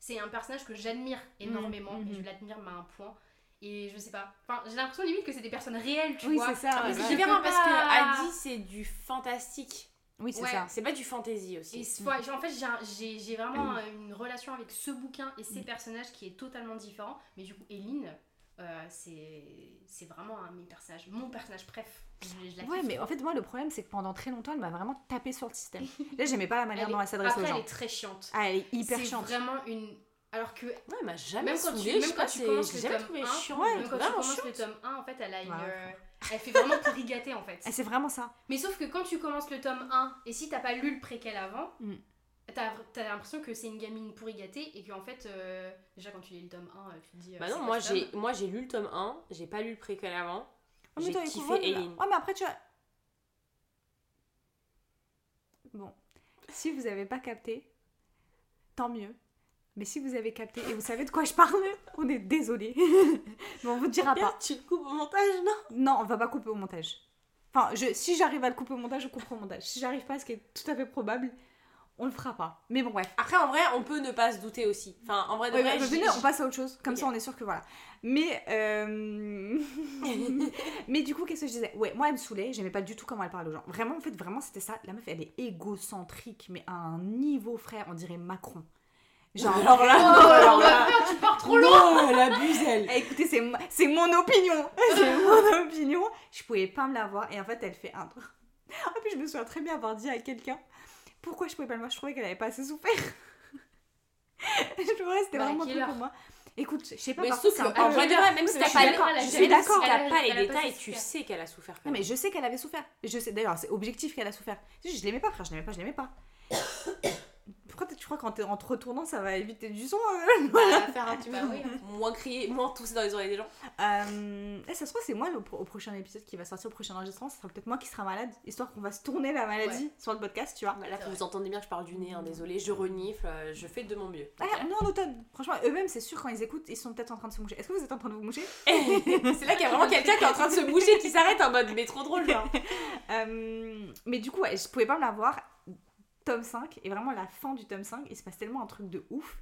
c'est un personnage que j'admire énormément Mhm, et je l'admire à un point et je sais pas enfin j'ai l'impression limite que c'est des personnes réelles tu Oui, vois c'est ça. Mais ouais, c'est différent parce que Adi c'est du fantastique. Oui, c'est Ouais. ça. C'est pas du fantasy Et aussi. ouais, en fait, j'ai vraiment euh, une relation avec ce bouquin et ces personnages qui est totalement différent. Mais du coup, Eline, euh, c'est c'est vraiment un mes personnages, mon personnage préf. Je, je la Ouais, mais en fait, moi, le problème, c'est que pendant très longtemps, elle m'a vraiment tapé sur le système. Là, j'aimais pas la manière Elle dont est- elle s'adresse aux Après, gens. elle est très chiante. Ah, elle est hyper C'est chiante. vraiment une. Alors que Ouais, elle m'a jamais Même quand tu- même je sais quand pas, tu c'est- commences j'ai le tome trouvé 1, chiant. ouais, même quand tu commences chiant. le tome 1, en fait, elle a une. Ouais. euh, elle fait vraiment pour rigater en fait. C'est vraiment ça. Mais sauf que quand tu commences le tome 1 et si t'as pas lu le préquel avant, Mm. T'as t'as l'impression que c'est une gamine pourri gâtée et qu'en fait, euh, déjà quand tu lis le tome 1, euh, tu te dis. euh, Bah non, moi j'ai moi j'ai lu le tome 1, j'ai pas lu le préquel avant. Oh, mais J'ai toi, kiffé. Eileen. Ouais, mais après, tu vois. Bon. Si vous avez pas capté, tant mieux. Mais si vous avez capté et vous savez de quoi je parle, on est désolé. mais on vous dira pas. tu le coupes au montage, non? Non, on va pas couper au montage. Enfin, je, si j'arrive à le couper au montage, je couperai au montage. Si j'arrive pas, ce qui est tout à fait probable, on le fera pas. Mais bon, bref. Après, en vrai, on peut ne pas se douter aussi. Enfin, en vrai, de Ouais, vrai, bah, venez, on passe à autre chose. Comme Ok. ça, on est sûr que voilà. Mais, euh... mais du coup, qu'est-ce que je disais? Ouais, moi, elle me saoulait. J'aimais pas du tout comment elle parle aux gens. Vraiment, en fait, vraiment, c'était ça. La meuf, elle est égocentrique, mais à un niveau, frère, on dirait Macron. Genre, Alors là, Oh, alors la là, tu pars trop loin non, elle abuse, elle. Eh, écoutez, c'est c'est mon opinion. C'est mon opinion. Je pouvais pas me la voir. Et en fait, elle fait un. Et puis, je me souviens très bien avoir dit à quelqu'un pourquoi je pouvais pas le voir? Je trouvais qu'elle avait pas assez souffert. je trouvais que c'était Bah, vraiment truc pour moi. Écoute, je sais pas, Mais vrai de vrai, même si t'as je pas je suis d'accord, t'as pas les détails, tu sais qu'elle a souffert. Non, mais je sais qu'elle avait souffert. Je sais, d'ailleurs, c'est objectif qu'elle a souffert. Je, je l'aimais pas, frère, je l'aimais pas, je l'aimais pas. Pourquoi tu crois qu'en te, en te retournant, ça va éviter du son euh Bah, faire un petit Bah oui, hein. moins crier, moins tousser dans les oreilles des gens. Euh, eh, ça se trouve, c'est moi le au prochain épisode qui va sortir, au prochain enregistrement, ce sera peut-être moi qui sera malade, histoire qu'on va se tourner la maladie sur le podcast, tu vois. Bah, là, vous entendez bien que je parle du nez, hein, désolé, je renifle, euh, je fais de mon mieux. Ah, on est en automne. Franchement, eux-mêmes, c'est sûr, quand ils écoutent, ils sont peut-être en train de se moucher. Est-ce que vous êtes en train de vous moucher c'est là qu'il y a vraiment quelqu'un qui est en train de se bouger, qui s'arrête en mode, mais trop drôle, genre. Euh, Mais du coup, ouais, je pouvais pas me la voir. Tome 5, et vraiment la fin du tome 5, il se passe tellement un truc de ouf.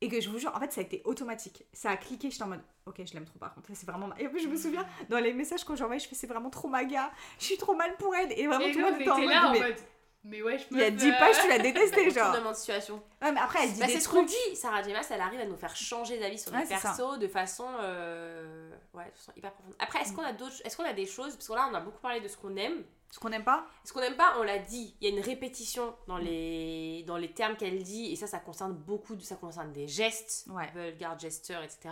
Et que je vous jure, en fait, ça a été automatique. Ça a cliqué, j'étais en mode, ok, je l'aime trop par contre. C'est vraiment. ma- Et en plus, je me souviens, dans les messages quand j'envoyais, je fais, c'est vraiment trop maga. Je suis trop mal pour elle. Et vraiment, Et tout le monde était en mode, là en mais mode. Mais ouais, je il y a meuf, 10 euh, pages, tu l'as détesté, genre. De situation. Ouais, mais après, elle dit Bah, c'est ce qu'on dit, Sarah J. Elle arrive à nous faire changer d'avis sur Ouais, les ça. persos de façon, euh, ouais, de façon hyper profonde. Après, est-ce qu'on a d'autres, est-ce qu'on a des choses, parce que là, on a beaucoup parlé de ce qu'on aime. Ce qu'on n'aime pas, Ce qu'on n'aime pas, on l'a dit, il y a une répétition dans les, dans les termes qu'elle dit, et ça, ça concerne beaucoup, de, ça concerne des gestes, Ouais. vulgar gestures, etc.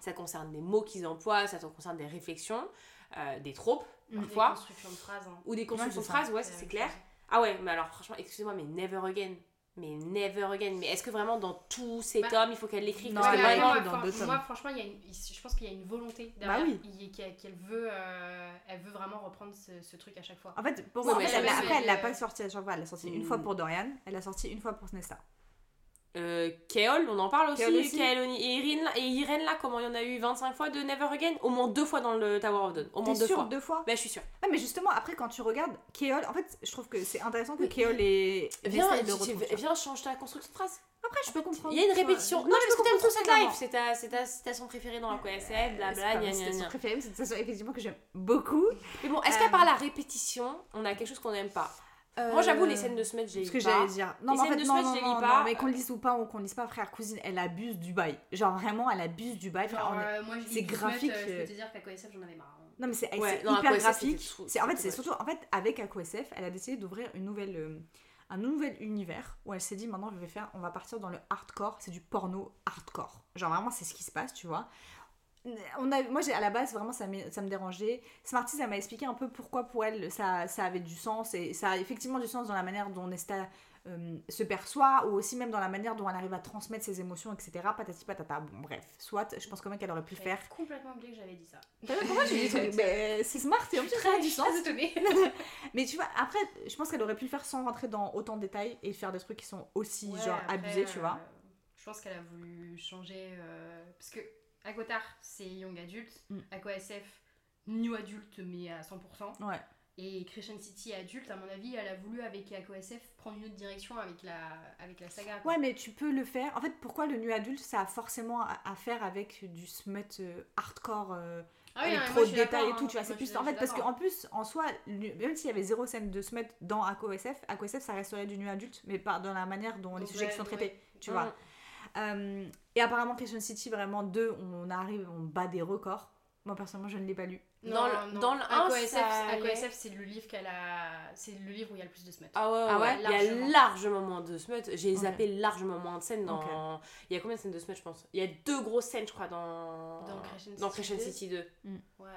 Ça concerne des mots qu'ils emploient, ça concerne des réflexions, euh, des tropes, Des parfois, constructions de phrases. hein. ou des constructions de phrases, ouais, ça, C'est c'est la clair. Ah ouais, mais alors franchement, excusez-moi, mais never again. Mais never again. Mais est-ce que vraiment dans tous ces Bah, tomes, il faut qu'elle l'écrive non, Parce que vraiment, écrit dans enfin, deux tomes. moi, franchement, il y a une- je pense qu'il y a une volonté derrière. oui. il- qu'elle qu'elle veut, euh, elle veut vraiment reprendre ce, ce truc à chaque fois. En fait, pour moi, après, elle l'a pas sorti à chaque fois. Elle l'a sorti une fois pour Dorian, elle l'a sorti une fois pour Snesta. Euh, Keol, on en parle aussi. Aussi. Keol et, Irene, là- et Irene, là, comment il y en a eu 25 fois de Never Again? Au moins deux fois dans le Tower of Dawn. Au moins deux sûre fois. deux fois? Bah, je suis sûre. Ouais, mais justement, après, quand tu regardes Keol, en fait, je trouve que c'est intéressant que Keol et Viens, le change ta construction de phrase. Après, je peux comprendre. Il y a une répétition. Non, Non, je parce que t'aimes trop cette live. C'est ta, c'est ta citation préférée dans la QSF, C'est blabla, pas gna gna préférée, mais c'est une citation effectivement que j'aime beaucoup. Mais bon, est-ce Euh, qu'à part la répétition, on a quelque chose qu'on n'aime pas? Moi, j'avoue, les scènes de Smet, je les Ce lis que pas. j'allais dire. Non, Les mais en fait, de non, Smash, non, je les lis non, pas. non, mais qu'on le lise ou pas, ou qu'on le lise pas, frère, cousine, elle abuse du bail. Genre, vraiment, elle abuse du bail. Genre, euh, moi, c'est graphique, euh, Je euh. peux te dire qu'à KSF, j'en avais marre. hein. Non, mais c'est Ouais, c'est non, hyper AQSF, graphique. C'est En fait, c'est surtout, en fait, avec AQSF, elle a décidé d'ouvrir une nouvelle, euh, un nouvel univers où elle s'est dit maintenant, je vais faire, on va partir dans le hardcore. C'est du porno hardcore. Genre, vraiment, c'est ce qui se passe, tu vois. On a, moi, à la base, vraiment, ça, ça me dérangeait. Smarties, elle m'a expliqué un peu pourquoi pour elle ça, ça avait du sens. Et ça a effectivement du sens dans la manière dont Nesta euh, se perçoit, ou aussi même dans la manière dont elle arrive à transmettre ses émotions, etc. Patati patata. Bon, bref, soit, je pense quand même qu'elle aurait pu J'avais faire. complètement oublié que j'avais dit ça. Pourquoi dis Mais C'est smart, et en plus, ça a du sens. Mais tu vois, après, je pense qu'elle aurait pu le faire sans rentrer dans autant de détails et faire des trucs qui sont aussi, Ouais, genre, après, abusés, tu euh, vois. Je pense qu'elle a voulu changer. euh, Parce que Agotar, c'est Young Adult. Mm. Aqua SF, New Adult, mais à 100%. Ouais. Et Crescent City adulte, à mon avis, elle a voulu avec Aqua SF prendre une autre direction avec la, avec la saga. quoi. Ouais, mais tu peux le faire. En fait, pourquoi le nu adulte, ça a forcément à, à faire avec du smut euh, hardcore euh, Ah oui, avec non, trop de détails et tout, hein. tu vois. C'est plus. En fait, parce qu'en plus, en soi, même s'il y avait zéro scène de smut dans AquaSF, AquaSF, ça resterait du nu adulte, mais pas dans la manière dont les sujets ouais, sont ouais. traités, tu Mm. vois. Euh, et apparemment, Crescent City, vraiment, deux, on arrive, on bat des records. Moi, personnellement, je ne l'ai pas lu. Dans le- dans le un, Aqua SF, ça Aqua allait. SF, c'est le livre qu'elle a. C'est le livre où il y a le plus de smut. Ah ouais, Ah ouais, ouais, il y a largement. moins de smut. J'ai zappé largement moins de scènes dans. Il y a combien de scènes de smut, je pense? Il y a deux grosses scènes, je crois, dans. Dans Crescent City 2. City 2. Ouais.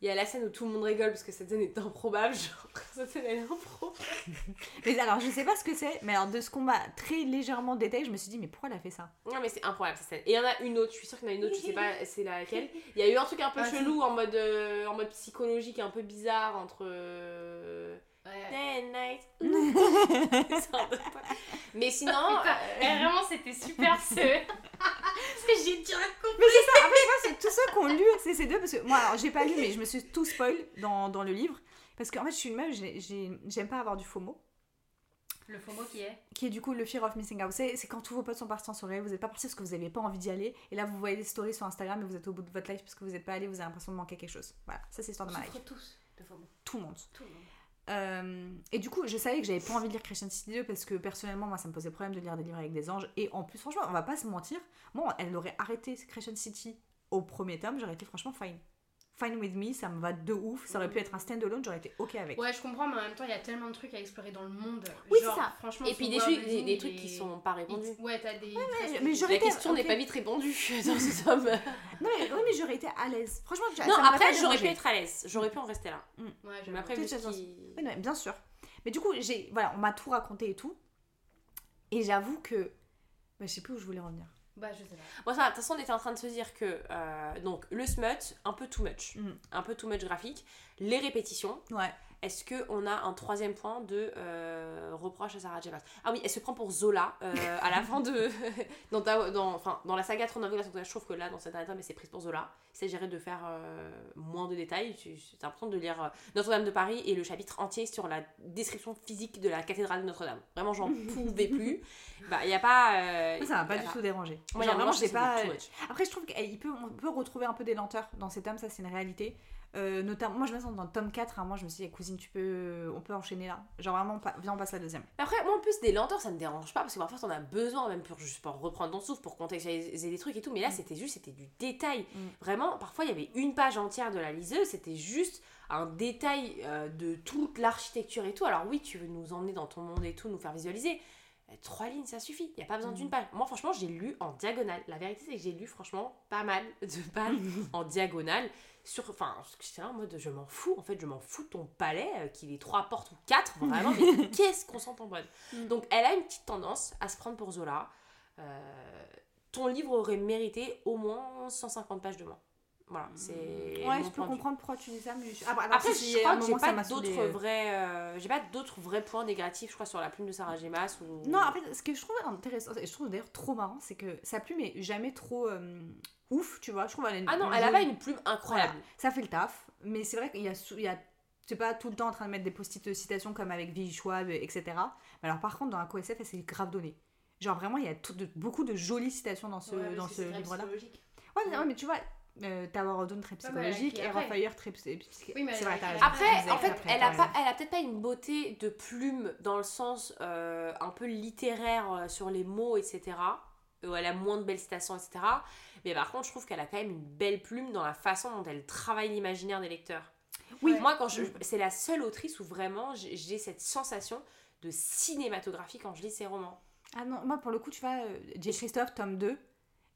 Il y a la scène où tout le monde rigole parce que cette scène est improbable. Genre, cette scène elle est improbable. Mais alors, je sais pas ce que c'est, mais alors de ce qu'on m'a très légèrement détaillé, je me suis dit, mais pourquoi elle a fait ça? Non, mais c'est improbable cette scène. Et il y en a une autre, je suis sûre qu'il y en a une autre, je sais pas c'est laquelle. Il y a eu un truc un peu Ah, chelou en mode, euh, en mode psychologique, un peu bizarre entre. Ouais. Day and night. Mais sinon. Putain, euh, vraiment, c'était super ce. Que j'ai dit Mais c'est ça, après, moi, c'est tous ceux qui ont lu c'est ces deux, parce que moi, alors, j'ai pas lu, mais je me suis tout spoil dans, dans le livre, parce qu'en fait, je suis une meuf, j'ai- j'ai- j'aime pas avoir du FOMO, Le faux mot qui est. qui est du coup le fear of missing out. C'est c'est quand tous vos potes sont partis en soirée, vous êtes pas partis parce que vous avez pas envie d'y aller, et là, vous voyez des stories sur Instagram, et vous êtes au bout de votre life parce que vous êtes pas allé, vous avez l'impression de manquer quelque chose. Voilà, ça, c'est l'histoire de ma souffre tous de faux mots. Tout le monde. Tout le monde. Euh, et du coup, je savais que j'avais pas envie de lire Crescent City 2 parce que personnellement, moi, ça me posait problème de lire des livres avec des anges. Et en plus, franchement, on va pas se mentir, moi, elle aurait arrêté Crescent City au premier tome, j'aurais été franchement fine. Fine with me, ça me va de ouf. Ça aurait pu être un stand-alone, j'aurais été ok avec. Ouais, je comprends, mais en même temps, il y a tellement de trucs à explorer dans le monde. Oui, c'est ça. Franchement, Et puis des, world trucs- des, des trucs qui sont pas répondus. Ouais, t'as des. mais- très- mais j'aurais La question n'est pas vite répondue dans ce tome. Non, mais, oui, mais j'aurais été à l'aise. Franchement, Non, après, j'aurais pu être à l'aise. J'aurais pu en rester là. Ouais, Mais après, qui- Oui, non, bien sûr. Mais du coup, j'ai, voilà, on m'a tout raconté et tout. Et j'avoue que. bah, je sais plus où je voulais revenir. Bah, je sais pas. Bon, ça, va, de toute façon, on était en train de se dire que euh, donc le smut, un peu too much, Mm. un peu too much graphique, les répétitions. Ouais. Est-ce que on a un troisième point de euh, reproche à Sarah J. Maas Ah oui, elle se prend pour Zola euh, à la fin de dans, ta- dans, enfin, dans la saga Throne of Glass. Je trouve que là, dans cet dernier tome, elle s'est prise pour Zola. Il s'agirait de faire euh, moins de détails. C'est important de lire Notre-Dame de Paris et le chapitre entier sur la description physique de la cathédrale de Notre-Dame. Vraiment, j'en pouvais plus. Bah, il y a pas. ça m'a pas du tout dérangé. Moi, un vraiment, j'ai c'est pas. Après, je trouve qu'on peut, peut retrouver un peu des lenteurs dans ces tomes, ça c'est une réalité. Euh, notamment, moi je me sens dans le tome 4, hein, moi je me suis dit, cousine, tu peux, on peut enchaîner là. Genre vraiment, pas- viens, on passe à la deuxième. Après, moi en plus, des lenteurs, ça me dérange pas parce que parfois, t'en as besoin même pour juste pour reprendre ton souffle, pour contextualiser des trucs et tout. Mais là, c'était juste, c'était du détail. Mm. Vraiment, parfois, il y avait une page entière de la liseuse, c'était juste un détail euh, de toute l'architecture et tout. Alors, oui, tu veux nous emmener dans ton monde et tout, nous faire visualiser. Euh, Trois lignes, ça suffit. Il n'y a pas besoin Mm. d'une page. Moi, franchement, j'ai lu en diagonale. La vérité, c'est que j'ai lu, franchement, pas mal de pages en diagonale. Sur, enfin, j'étais là en mode, je m'en fous. En fait, je m'en fous de ton palais, euh, qu'il ait trois portes ou quatre, vraiment. mais qu'est-ce qu'on s'entend bonne Mm. Donc, elle a une petite tendance à se prendre pour Zola. Euh, ton livre aurait mérité au moins 150 pages de moins. Voilà, c'est. Ouais, je peux comprendre pourquoi tu dis ça, mais je... Ah, bah, alors, Après, si, je crois que j'ai pas d'autres euh. vrais, euh, j'ai pas d'autres vrais points négatifs, je crois, sur la plume de Sarah. Maas ou. Non, en fait, ce que je trouve intéressant, et je trouve d'ailleurs trop marrant, c'est que sa plume est jamais trop ouf, tu vois. Je trouve elle a une- Ah non, elle jolie- avait une plume incroyable. Ça fait le taf, mais c'est vrai qu'il y a, il y a c'est pas tout le temps en train de mettre des post-it citations comme avec Vigie Schwab, etc. Mais alors par contre, dans un co-SF, elle s'est grave donnée. Genre vraiment, il y a tout de- beaucoup de jolies citations dans ce, Ouais, dans ce livre-là. psychologique. Ouais, mais, ouais, mais tu vois, euh, Tower of Dawn très Ouais, a psychologique et. Raphaël très psy- psy- Oui, c'est a vrai, t'as raison. Après, a en fait, après, elle a, pas, raison. elle a peut-être pas une beauté de plume dans le sens euh, un peu littéraire euh, sur les mots, etc. Où elle a moins de belles citations, etc. Mais par contre, je trouve qu'elle a quand même une belle plume dans la façon dont elle travaille l'imaginaire des lecteurs. Oui. Moi, quand je, c'est la seule autrice où vraiment j'ai cette sensation de cinématographie quand je lis ses romans. Ah non, moi pour le coup, tu vois, euh, J. Christophe, tome 2,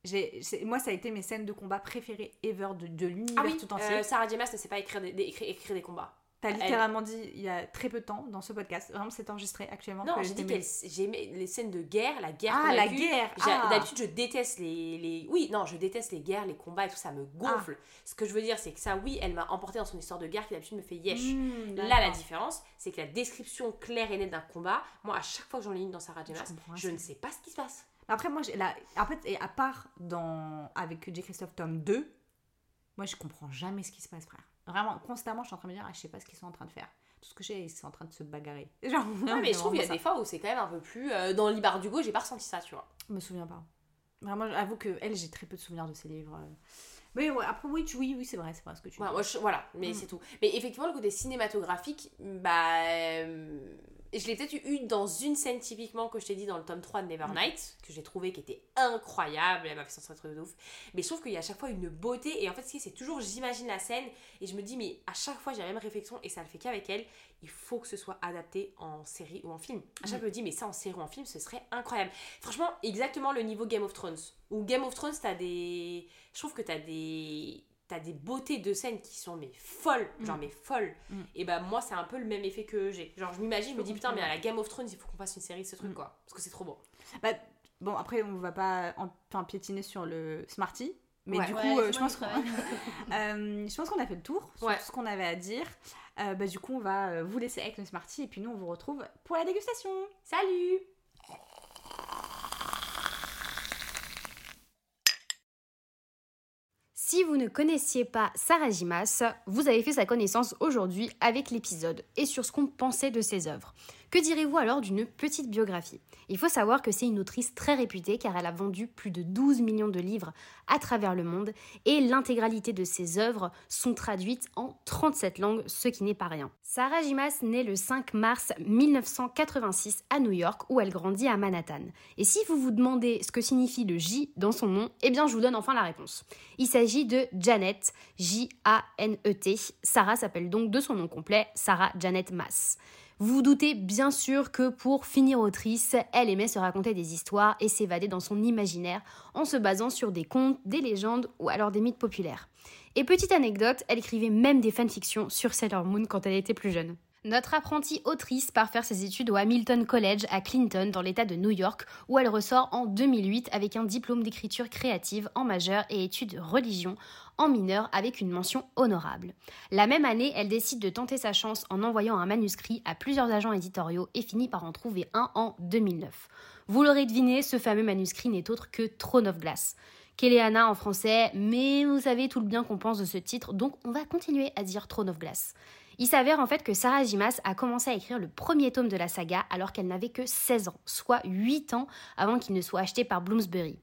j'ai, c'est- moi ça a été mes scènes de combat préférées ever de, de l'univers Ah oui, tout entier. euh, Sarah J. Maas ne sait pas écrire des, des- écrire, écrire des combats. T'as elle- littéralement dit il y a très peu de temps dans ce podcast, vraiment c'est enregistré actuellement. Non, que j'ai dit qu'elle j'aimais les scènes de guerre, la guerre. Ah, a la guerre ah. D'habitude, je déteste les, les. Oui, non, je déteste les guerres, les combats et tout, ça me gonfle. Ce que je veux dire, c'est que ça, oui, elle m'a emporté dans son histoire de guerre qui d'habitude me fait yesh. Mmh, Là, la différence, c'est que la description claire et nette d'un combat, moi, à chaque fois que j'en lis une dans Sarah J. Je je ne sais pas ce qui se passe. Après, moi, la... en fait, et à part dans... avec J. Christophe tome 2, moi, je comprends jamais ce qui se passe, frère. Vraiment, constamment, je suis en train de me dire, ah, je sais pas ce qu'ils sont en train de faire. Tout ce que j'ai, ils sont en train de se bagarrer. Genre, Ouais, mais je trouve qu'il y a des fois où c'est quand même un peu plus. euh, dans Libar Dugo, j'ai pas ressenti ça, tu vois. Je me souviens pas. Vraiment, j'avoue que elle, j'ai très peu de souvenirs de ces livres. euh. Mais ouais, après, oui, oui, oui, c'est vrai, c'est vrai ce que tu dis. moi, je- voilà, mais Mm. c'est tout. Mais effectivement, le côté cinématographique, bah. euh, je l'ai peut-être eu dans une scène typiquement que je t'ai dit dans le tome 3 de Nevernight, que j'ai trouvé qui était incroyable, elle m'a fait sentir très de ouf. Mais je trouve qu'il y a à chaque fois une beauté, et en fait, ce qui est, c'est toujours j'imagine la scène, et je me dis, mais à chaque fois j'ai la même réflexion, et ça le fait qu'avec elle, il faut que ce soit adapté en série ou en film. À chaque fois, je me dis, mais ça en série ou en film, ce serait incroyable. Franchement, exactement le niveau Game of Thrones. Où Game of Thrones, t'as des. Je trouve que t'as des. T'as des beautés de scène qui sont mais folles, genre Mm. mais folles. Mm. Et bah moi c'est un peu le même effet que j'ai. Genre je m'imagine, je me dis putain mais à la Game of Thrones il faut qu'on fasse une série de ce truc Mm. quoi. Parce que c'est trop beau. Bah, bon, après, on va pas en- enfin, piétiner sur le Smarty. Mais Ouais. du Ouais, coup, euh, je, pense qu'on... Euh, je pense qu'on a fait le tour sur Ouais. tout ce qu'on avait à dire. Euh, bah, du coup, on va vous laisser avec le Smarty et puis nous, on vous retrouve pour la dégustation. Salut Si vous ne connaissiez pas Sarah Jimas, vous avez fait sa connaissance aujourd'hui avec l'épisode et sur ce qu'on pensait de ses œuvres. Que direz-vous alors d'une petite biographie? Il faut savoir que c'est une autrice très réputée car elle a vendu plus de 12 millions de livres à travers le monde et l'intégralité de ses œuvres sont traduites en 37 langues, ce qui n'est pas rien. Sarah Jimas naît le 5 mars 1986 à New York où elle grandit à Manhattan. Et si vous vous demandez ce que signifie le J dans son nom, eh bien je vous donne enfin la réponse. Il s'agit de Janet, J-A-N-E-T. Sarah s'appelle donc de son nom complet Sarah Janet Mass. Vous doutez bien sûr que pour finir autrice, elle aimait se raconter des histoires et s'évader dans son imaginaire en se basant sur des contes, des légendes ou alors des mythes populaires. Et petite anecdote, elle écrivait même des fanfictions sur Sailor Moon quand elle était plus jeune. Notre apprentie autrice part faire ses études au Hamilton College à Clinton dans l'état de New York où elle ressort en 2008 avec un diplôme d'écriture créative en majeur et études de religion en mineur avec une mention honorable. La même année, elle décide de tenter sa chance en envoyant un manuscrit à plusieurs agents éditoriaux et finit par en trouver un en 2009. Vous l'aurez deviné, ce fameux manuscrit n'est autre que Throne of Glass. Kéléana en français, mais vous savez tout le bien qu'on pense de ce titre, donc on va continuer à dire Throne of Glass. Il s'avère en fait que Sarah Jimas a commencé à écrire le premier tome de la saga alors qu'elle n'avait que 16 ans, soit 8 ans avant qu'il ne soit acheté par Bloomsbury.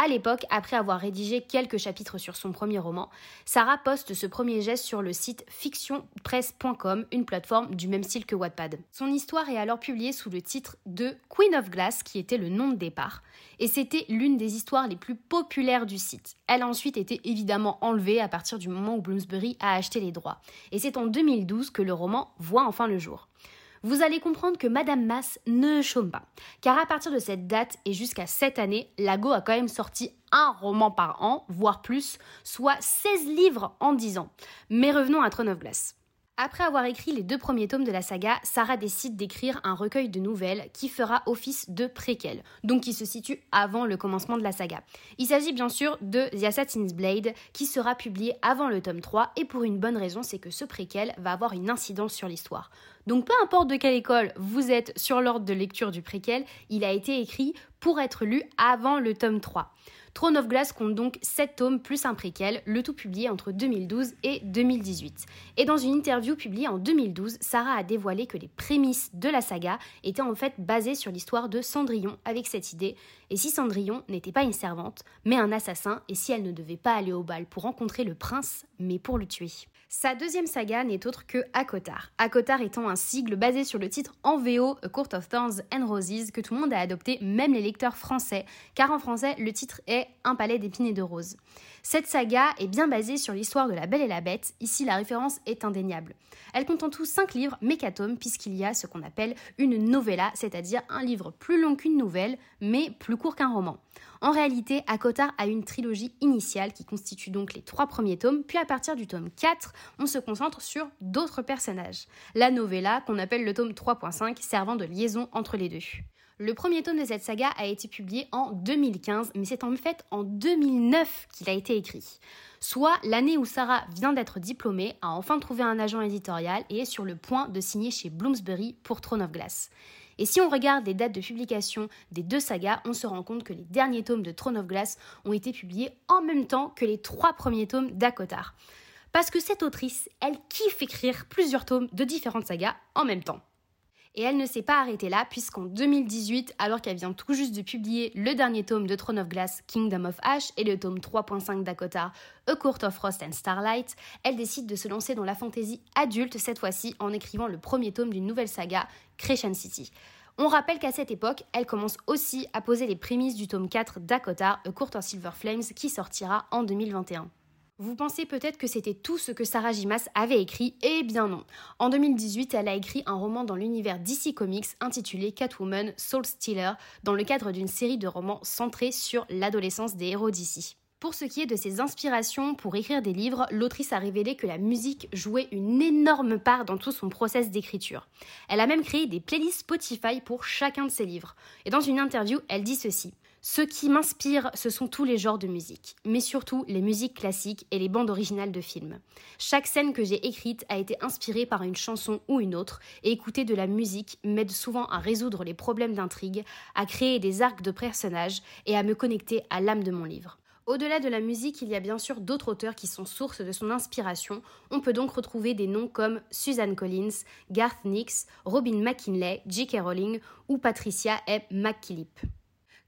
À l'époque, après avoir rédigé quelques chapitres sur son premier roman, Sarah poste ce premier geste sur le site fictionpresse.com, une plateforme du même style que Wattpad. Son histoire est alors publiée sous le titre de Queen of Glass, qui était le nom de départ, et c'était l'une des histoires les plus populaires du site. Elle a ensuite été évidemment enlevée à partir du moment où Bloomsbury a acheté les droits, et c'est en 2012 que le roman voit enfin le jour vous allez comprendre que Madame Mass ne chôme pas. Car à partir de cette date et jusqu'à cette année, Lago a quand même sorti un roman par an, voire plus, soit 16 livres en 10 ans. Mais revenons à Throne of Glass. Après avoir écrit les deux premiers tomes de la saga, Sarah décide d'écrire un recueil de nouvelles qui fera office de préquel, donc qui se situe avant le commencement de la saga. Il s'agit bien sûr de The Assassin's Blade, qui sera publié avant le tome 3, et pour une bonne raison, c'est que ce préquel va avoir une incidence sur l'histoire. Donc peu importe de quelle école vous êtes sur l'ordre de lecture du préquel, il a été écrit pour être lu avant le tome 3. Throne of Glass compte donc 7 tomes plus un préquel, le tout publié entre 2012 et 2018. Et dans une interview publiée en 2012, Sarah a dévoilé que les prémices de la saga étaient en fait basées sur l'histoire de Cendrillon avec cette idée, et si Cendrillon n'était pas une servante, mais un assassin, et si elle ne devait pas aller au bal pour rencontrer le prince, mais pour le tuer? Sa deuxième saga n'est autre que Akotar. Akotar étant un sigle basé sur le titre en VO Court of Thorns and Roses que tout le monde a adopté, même les lecteurs français, car en français le titre est Un palais d'épines et de roses. Cette saga est bien basée sur l'histoire de la Belle et la Bête, ici la référence est indéniable. Elle compte en tout 5 livres mécatomes puisqu'il y a ce qu'on appelle une novella, c'est-à-dire un livre plus long qu'une nouvelle, mais plus court qu'un roman. En réalité, Akotar a une trilogie initiale qui constitue donc les trois premiers tomes, puis à partir du tome 4, on se concentre sur d'autres personnages. La novella, qu'on appelle le tome 3.5, servant de liaison entre les deux. Le premier tome de cette saga a été publié en 2015, mais c'est en fait en 2009 qu'il a été écrit. Soit l'année où Sarah vient d'être diplômée, a enfin trouvé un agent éditorial et est sur le point de signer chez Bloomsbury pour Throne of Glass. Et si on regarde les dates de publication des deux sagas, on se rend compte que les derniers tomes de Throne of Glass ont été publiés en même temps que les trois premiers tomes d'Akotar. Parce que cette autrice, elle kiffe écrire plusieurs tomes de différentes sagas en même temps. Et elle ne s'est pas arrêtée là, puisqu'en 2018, alors qu'elle vient tout juste de publier le dernier tome de Throne of Glass, Kingdom of Ash, et le tome 3.5 d'Akotar, A Court of Frost and Starlight, elle décide de se lancer dans la fantaisie adulte cette fois-ci en écrivant le premier tome d'une nouvelle saga, Crescent City. On rappelle qu'à cette époque, elle commence aussi à poser les prémices du tome 4 d'Akotar, A Court of Silver Flames, qui sortira en 2021. Vous pensez peut-être que c'était tout ce que Sarah Jimas avait écrit Eh bien non. En 2018, elle a écrit un roman dans l'univers DC Comics intitulé Catwoman Soul Stealer dans le cadre d'une série de romans centrés sur l'adolescence des héros d'ici. Pour ce qui est de ses inspirations pour écrire des livres, l'autrice a révélé que la musique jouait une énorme part dans tout son process d'écriture. Elle a même créé des playlists Spotify pour chacun de ses livres. Et dans une interview, elle dit ceci. Ce qui m'inspire, ce sont tous les genres de musique, mais surtout les musiques classiques et les bandes originales de films. Chaque scène que j'ai écrite a été inspirée par une chanson ou une autre, et écouter de la musique m'aide souvent à résoudre les problèmes d'intrigue, à créer des arcs de personnages et à me connecter à l'âme de mon livre. Au-delà de la musique, il y a bien sûr d'autres auteurs qui sont sources de son inspiration. On peut donc retrouver des noms comme Suzanne Collins, Garth Nix, Robin McKinley, J.K. Rowling ou Patricia E. McKillip.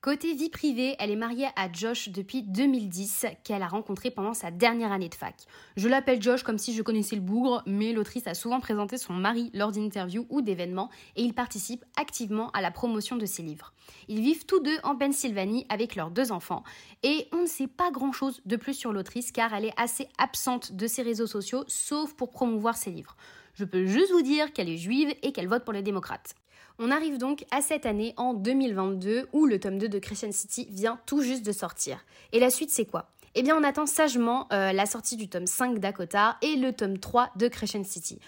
Côté vie privée, elle est mariée à Josh depuis 2010, qu'elle a rencontré pendant sa dernière année de fac. Je l'appelle Josh comme si je connaissais le bougre, mais l'autrice a souvent présenté son mari lors d'interviews ou d'événements et il participe activement à la promotion de ses livres. Ils vivent tous deux en Pennsylvanie avec leurs deux enfants et on ne sait pas grand-chose de plus sur l'autrice car elle est assez absente de ses réseaux sociaux sauf pour promouvoir ses livres. Je peux juste vous dire qu'elle est juive et qu'elle vote pour les démocrates. On arrive donc à cette année en 2022 où le tome 2 de Christian City vient tout juste de sortir. Et la suite c'est quoi? Eh bien on attend sagement euh, la sortie du tome 5 d'Akota et le tome 3 de Crescent City.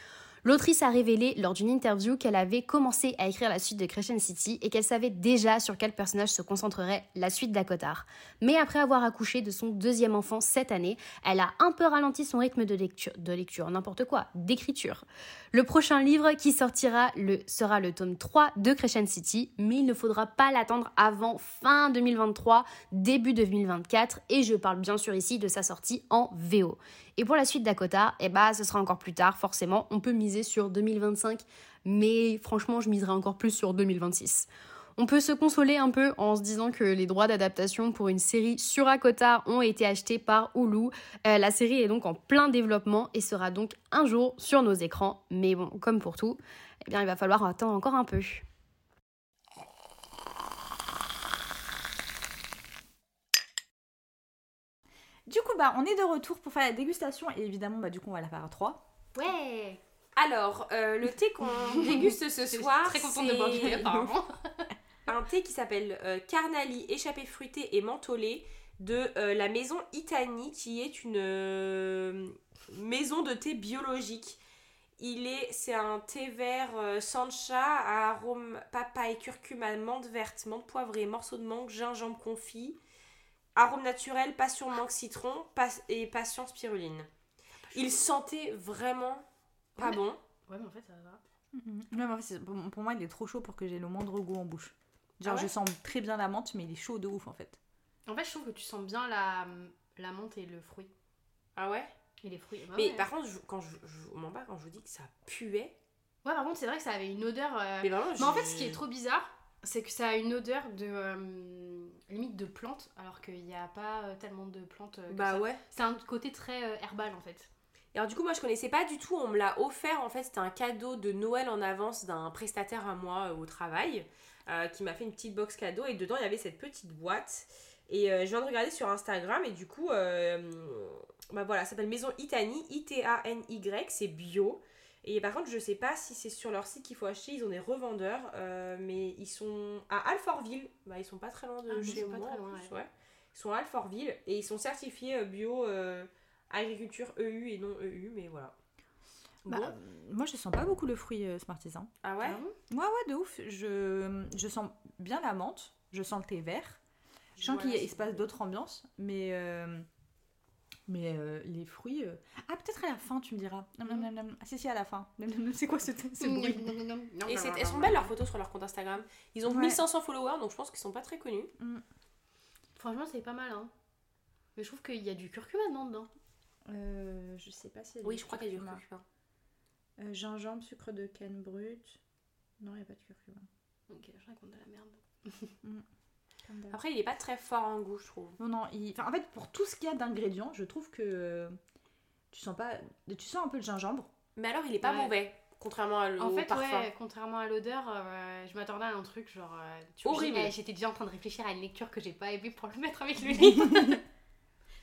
L'autrice a révélé lors d'une interview qu'elle avait commencé à écrire la suite de Crescent City et qu'elle savait déjà sur quel personnage se concentrerait la suite d'Akotar. Mais après avoir accouché de son deuxième enfant cette année, elle a un peu ralenti son rythme de lecture, de lecture, n'importe quoi, d'écriture. Le prochain livre qui sortira le, sera le tome 3 de Crescent City, mais il ne faudra pas l'attendre avant fin 2023, début 2024, et je parle bien sûr ici de sa sortie en VO. Et pour la suite d'Akota, eh bah, ce sera encore plus tard, forcément. On peut miser sur 2025, mais franchement, je miserai encore plus sur 2026. On peut se consoler un peu en se disant que les droits d'adaptation pour une série sur Akota ont été achetés par Hulu. Euh, la série est donc en plein développement et sera donc un jour sur nos écrans. Mais bon, comme pour tout, eh bien, il va falloir attendre encore un peu. Du coup, bah, on est de retour pour faire la dégustation et évidemment, bah, du coup, on va la faire à 3. Ouais Alors, euh, le thé qu'on déguste ce Je suis soir, très contente de boire du thé, apparemment. un thé qui s'appelle euh, Carnali échappé fruité et mentholé de euh, la maison Itani, qui est une maison de thé biologique. Il est, c'est un thé vert sancha à arôme papaye, curcuma, menthe verte, menthe poivrée, morceau de mangue, gingembre confit, arôme naturel, passion mangue citron pas- et passion spiruline. Il sentait vraiment pas Ouais. bon. Ouais, mais en fait, ça va. Ouais, mais en fait, pour moi, il est trop chaud pour que j'ai le moindre goût en bouche. Genre, Ah ouais je sens très bien la menthe, mais il est chaud de ouf en fait. En fait, je trouve que tu sens bien la, la menthe et le fruit. Ah ouais? Et les fruits. bah Mais ouais. par contre, je- quand je, je vous mens pas, quand je vous dis que ça puait, Ouais, par contre, c'est vrai que ça avait une odeur. euh, mais vraiment, Mais en fait, ce qui est trop bizarre, c'est que ça a une odeur de. euh, limite de plante, alors qu'il n'y a pas euh, tellement de plantes. euh, Bah ça. ouais. C'est un côté très euh, herbal en fait. Et alors du coup, moi je connaissais pas du tout, on me l'a offert en fait, c'était un cadeau de Noël en avance d'un prestataire à moi au travail qui m'a fait une petite box cadeau et dedans il y avait cette petite boîte. Et je viens de regarder sur Instagram et du coup, bah voilà, ça s'appelle Maison Itani, I-T-A-N-Y, c'est bio. Et par contre, je sais pas si c'est sur leur site qu'il faut acheter, ils ont des revendeurs, euh, mais ils sont à Alfortville, bah ils sont pas très loin de Ah, chez moi très en loin, plus, ouais. ouais. Ils sont à Alfortville et ils sont certifiés euh, bio euh, agriculture EU et non EU, mais voilà. Bah, Bon. euh, moi, je sens pas beaucoup le fruit euh, Smarties. hein. Ah ouais Ouais, ouais, de ouf. Je, je sens bien la menthe, je sens le thé vert. Je sens Voilà, qu'il se passe d'autres ambiances, mais, euh, mais euh, les fruits. euh, Ah, peut-être à la fin, tu me diras. Ah, si, si, à la fin. C'est quoi ce, ce bruit Et c'est- elles sont belles leurs photos sur leur compte Instagram. Ils ont Ouais. 1500 followers, donc je pense qu'ils sont pas très connus. Franchement, c'est pas mal. Hein. Mais je trouve qu'il y a du curcuma dedans. dedans. Euh, Je sais pas si. Oui, je crois qu'il y a du curcuma. Euh, gingembre, sucre de canne brut. Non, il n'y a pas de curcuma. Ok, je raconte de la merde. Après, il est pas très fort en goût, je trouve. Non, non, il- enfin, en fait, pour tout ce qu'il y a d'ingrédients, je trouve que tu sens pas. Tu sens un peu le gingembre. Mais alors, il est pas Ouais. mauvais, contrairement à le En fait, parfum. ouais, contrairement à l'odeur, euh, je m'attendais à un truc genre. euh, tu Horrible. eh, J'étais déjà en train de réfléchir à une lecture que j'ai pas aimée pour le mettre avec le livre.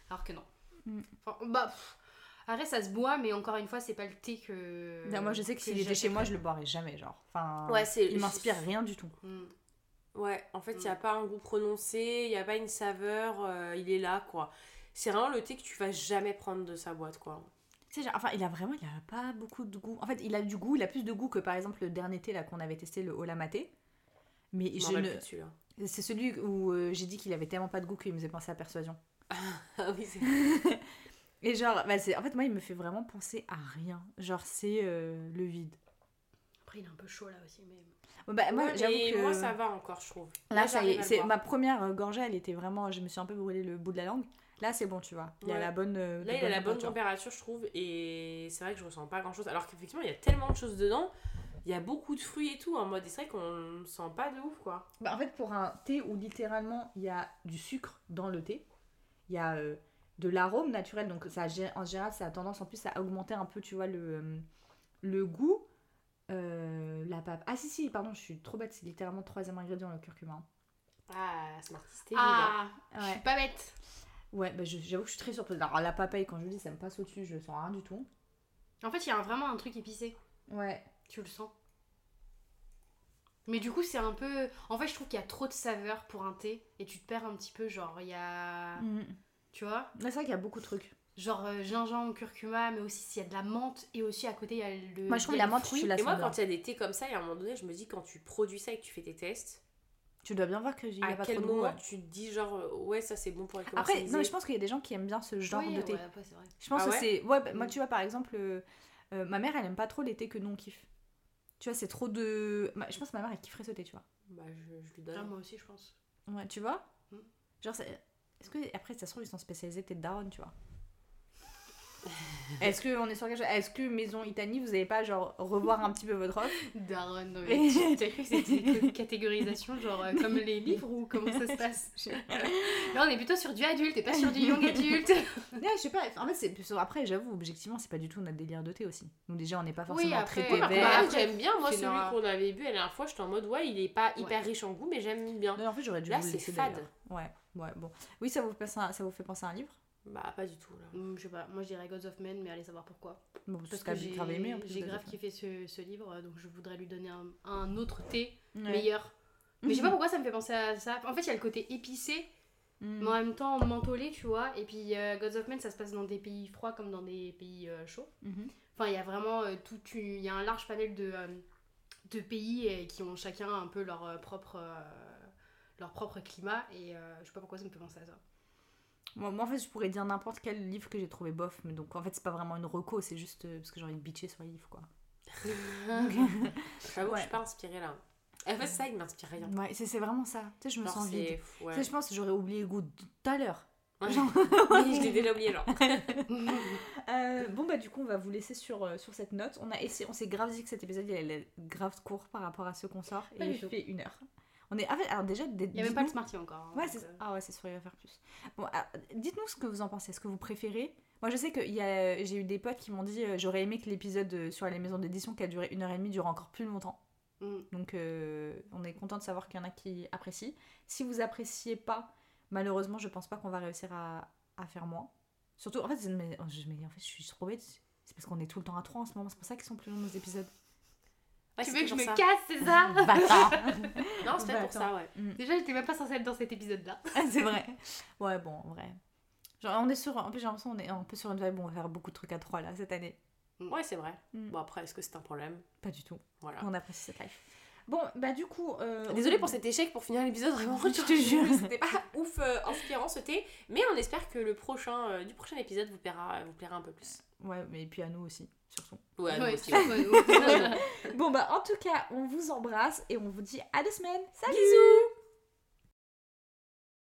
Alors que non. Mm. Enfin, bah, pff, après, ça se boit, mais encore une fois, c'est pas le thé que. Non, moi, je sais que s'il était chez moi, je le boirais jamais, genre. Enfin, Ouais, c'est- il m'inspire rien du tout. Mm. Ouais, en fait, il Mm. n'y a pas un goût prononcé, il n'y a pas une saveur, euh, il est là, quoi. C'est vraiment le thé que tu vas jamais prendre de sa boîte, quoi. Tu sais, genre, enfin, il a vraiment, il a pas beaucoup de goût. En fait, il a du goût, il a plus de goût que par exemple le dernier thé là qu'on avait testé, le Ola Maté. Mais Je ne... c'est celui où euh, j'ai dit qu'il avait tellement pas de goût qu'il me faisait penser à Persuasion. Ah oui, c'est Et genre, bah, c'est... en fait, moi, il me fait vraiment penser à rien. Genre, c'est euh, le vide. Après, il est un peu chaud là aussi, mais. Bon, bah, moi, Ouais, j'avoue mais que. moi, ça va encore, je trouve. Là, ça y est, c'est ma première euh, gorgée, elle était vraiment. Je me suis un peu brûlé le bout de la langue. Là, c'est bon, tu vois. Il y a Ouais. la bonne. euh, Là, il a la bonne température. je trouve, et c'est vrai que je ressens pas grand chose. Alors qu'effectivement, il y a tellement de choses dedans, il y a beaucoup de fruits et tout, en mode, c'est vrai qu'on sent pas de ouf, quoi. Bah, en fait, pour un thé où littéralement il y a du sucre dans le thé, il y a euh, de l'arôme naturel, donc ça, en général, ça a tendance en plus à augmenter un peu, tu vois, le, euh, le goût. Euh, la pape. Ah, si, si, pardon, je suis trop bête, c'est littéralement le troisième ingrédient, le curcuma. Ah, Smarties, t'es Ah, je suis pas bête. Ouais, bah, j'avoue que je suis très surprise. Alors, la papaye, quand je vous dis, ça me passe au-dessus, je sens rien du tout. En fait, il y a vraiment un truc épicé. Ouais. Tu le sens. Mais du coup, c'est un peu. En fait, je trouve qu'il y a trop de saveurs pour un thé et tu te perds un petit peu. Genre, il y a. Mhm. Tu vois? C'est vrai qu'il y a beaucoup de trucs. Genre euh, gingembre, curcuma, mais aussi s'il y a de la menthe et aussi à côté, il y a le. Moi, je trouve il y a la menthe, je fruit. suis la Et moi, quand il y a des thés comme ça, il y a un moment donné, je me dis, quand tu produis ça et que tu fais tes tests, Tu dois bien voir que j'ai pas quel trop de goût, moment tu te dis, genre, euh, ouais, ça c'est bon pour les Après, non, mais je pense qu'il y a des gens qui aiment bien ce genre Oui, de thé. ouais, après, c'est vrai. Je pense Ah que c'est. Ouais, bah, moi, Mm. tu vois, par exemple, euh, euh, ma mère, elle aime pas trop les thés que nous on kiffe. Tu vois, c'est trop de. Je pense que ma mère, elle kifferait ce thé, tu vois. Bah, je, je lui Ah, donne. moi aussi, je pense. Ouais, tu vois Mm. Genre, est-ce que. Après, ça se trouve, ils sont spécialisés thé de daronne, tu vois. Est-ce que on est sur quelque chose? Est-ce que Maison Itanie, vous avez pas, genre, revoir un petit peu votre offre? Daron, non, mais tu- cru que c'était une catégorisation, genre euh, comme les livres ou comment ça se passe? Là, on est plutôt sur du adulte et pas sur du young adulte. Non, je sais pas. En fait, c'est. Après, j'avoue, objectivement, c'est pas du tout notre délire de thé aussi. Donc, déjà, on n'est pas forcément après- très Oui, après, vert. Bah, après, j'aime bien, moi, celui qu'on avait bu la dernière fois, j'étais en mode, ouais, il est pas hyper Ouais. riche en goût, mais j'aime bien. Non, en fait, j'aurais dû Là, c'est fade. Ouais, ouais, bon. Oui, ça vous, fait penser à, ça vous fait penser à un livre? Bah, pas du tout, là. Hum, je sais pas, moi je dirais Gods of Men, mais allez savoir pourquoi. Bon, Parce t'as que j'ai grave aimé en plus. j'ai grave kiffé ce, ce livre, donc je voudrais lui donner un, un autre thé. Ouais. meilleur. Mais je sais pas pourquoi ça me fait penser à ça. En fait, il y a le côté épicé, Mm. mais en même temps mentholé, tu vois. Et puis euh, Gods of Men, ça se passe dans des pays froids comme dans des pays euh, chauds. Mhm. Enfin, il y a vraiment euh, tout. Il y a un large panel de, euh, de pays euh, qui ont chacun un peu leur euh, propre. euh, leur propre climat et euh, je sais pas pourquoi ça me fait penser à ça. Moi, moi, en fait, je pourrais dire n'importe quel livre que j'ai trouvé bof, mais donc en fait, c'est pas vraiment une reco, c'est juste euh, parce que j'ai envie de bitcher sur les livres, quoi. J'avoue que je Ouais. suis pas inspirée, là. En fait, ça, il m'inspire rien. Ouais, c'est c'est vraiment ça. Tu sais, je me Genre, sens vide. c'est... Ouais. Tu sais, je pense que j'aurais oublié le goût tout à l'heure. Ouais. Genre- Oui, je l'ai déjà oublié, genre. Euh, bon, bah, du coup, on va vous laisser sur, euh, sur cette note. On, a essayé, on s'est grave dit que cet épisode, il allait grave court par rapport à ceux qu'on sort, et il fait une heure. On est. ah, alors, déjà, des- Il y a même pas le Smarty encore. hein, Ouais, c'est euh, ah ouais, c'est sûr, il va faire plus. Bon, ah, dites-nous ce que vous en pensez. Est-ce que vous préférez Moi, je sais que il y a- j'ai eu des potes qui m'ont dit euh, j'aurais aimé que l'épisode euh, sur les maisons d'édition qui a duré une heure et demie dure encore plus longtemps. mm. Donc, euh, on est content de savoir qu'il y en a qui apprécient. Si vous appréciez pas, malheureusement, je pense pas qu'on va réussir à, à faire moins. Surtout, en fait, me dis, en fait, je suis trop bête. C'est parce qu'on est tout le temps à trois en ce moment. C'est pour ça qu'ils sont plus longs nos épisodes. Ouais, tu veux que je me ça. casse, c'est ça Non, c'est pas Bah, pour ça, ouais. Déjà, j'étais même pas censée être dans cet épisode-là. c'est vrai. Ouais, bon, en vrai. Genre, on est sur. En plus, j'ai l'impression qu'on est un peu sur une vibe où on va faire beaucoup de trucs à trois là cette année. Ouais, c'est vrai. Mm. Bon, après, est-ce que c'est un problème? Pas du tout. Voilà. On apprécie cette life. Bon, bah du coup. euh, Désolée on- pour cet échec pour finir l'épisode, vraiment. Je te jure. C'était pas ouf euh, inspirant ce thé, mais on espère que le prochain, euh, du prochain épisode vous plaira, vous plaira un peu plus. Ouais, mais puis à nous aussi, surtout. Ouais, nous Ouais, aussi, ouais. bon, bah en tout cas, on vous embrasse et on vous dit à deux semaines. Salut Bisous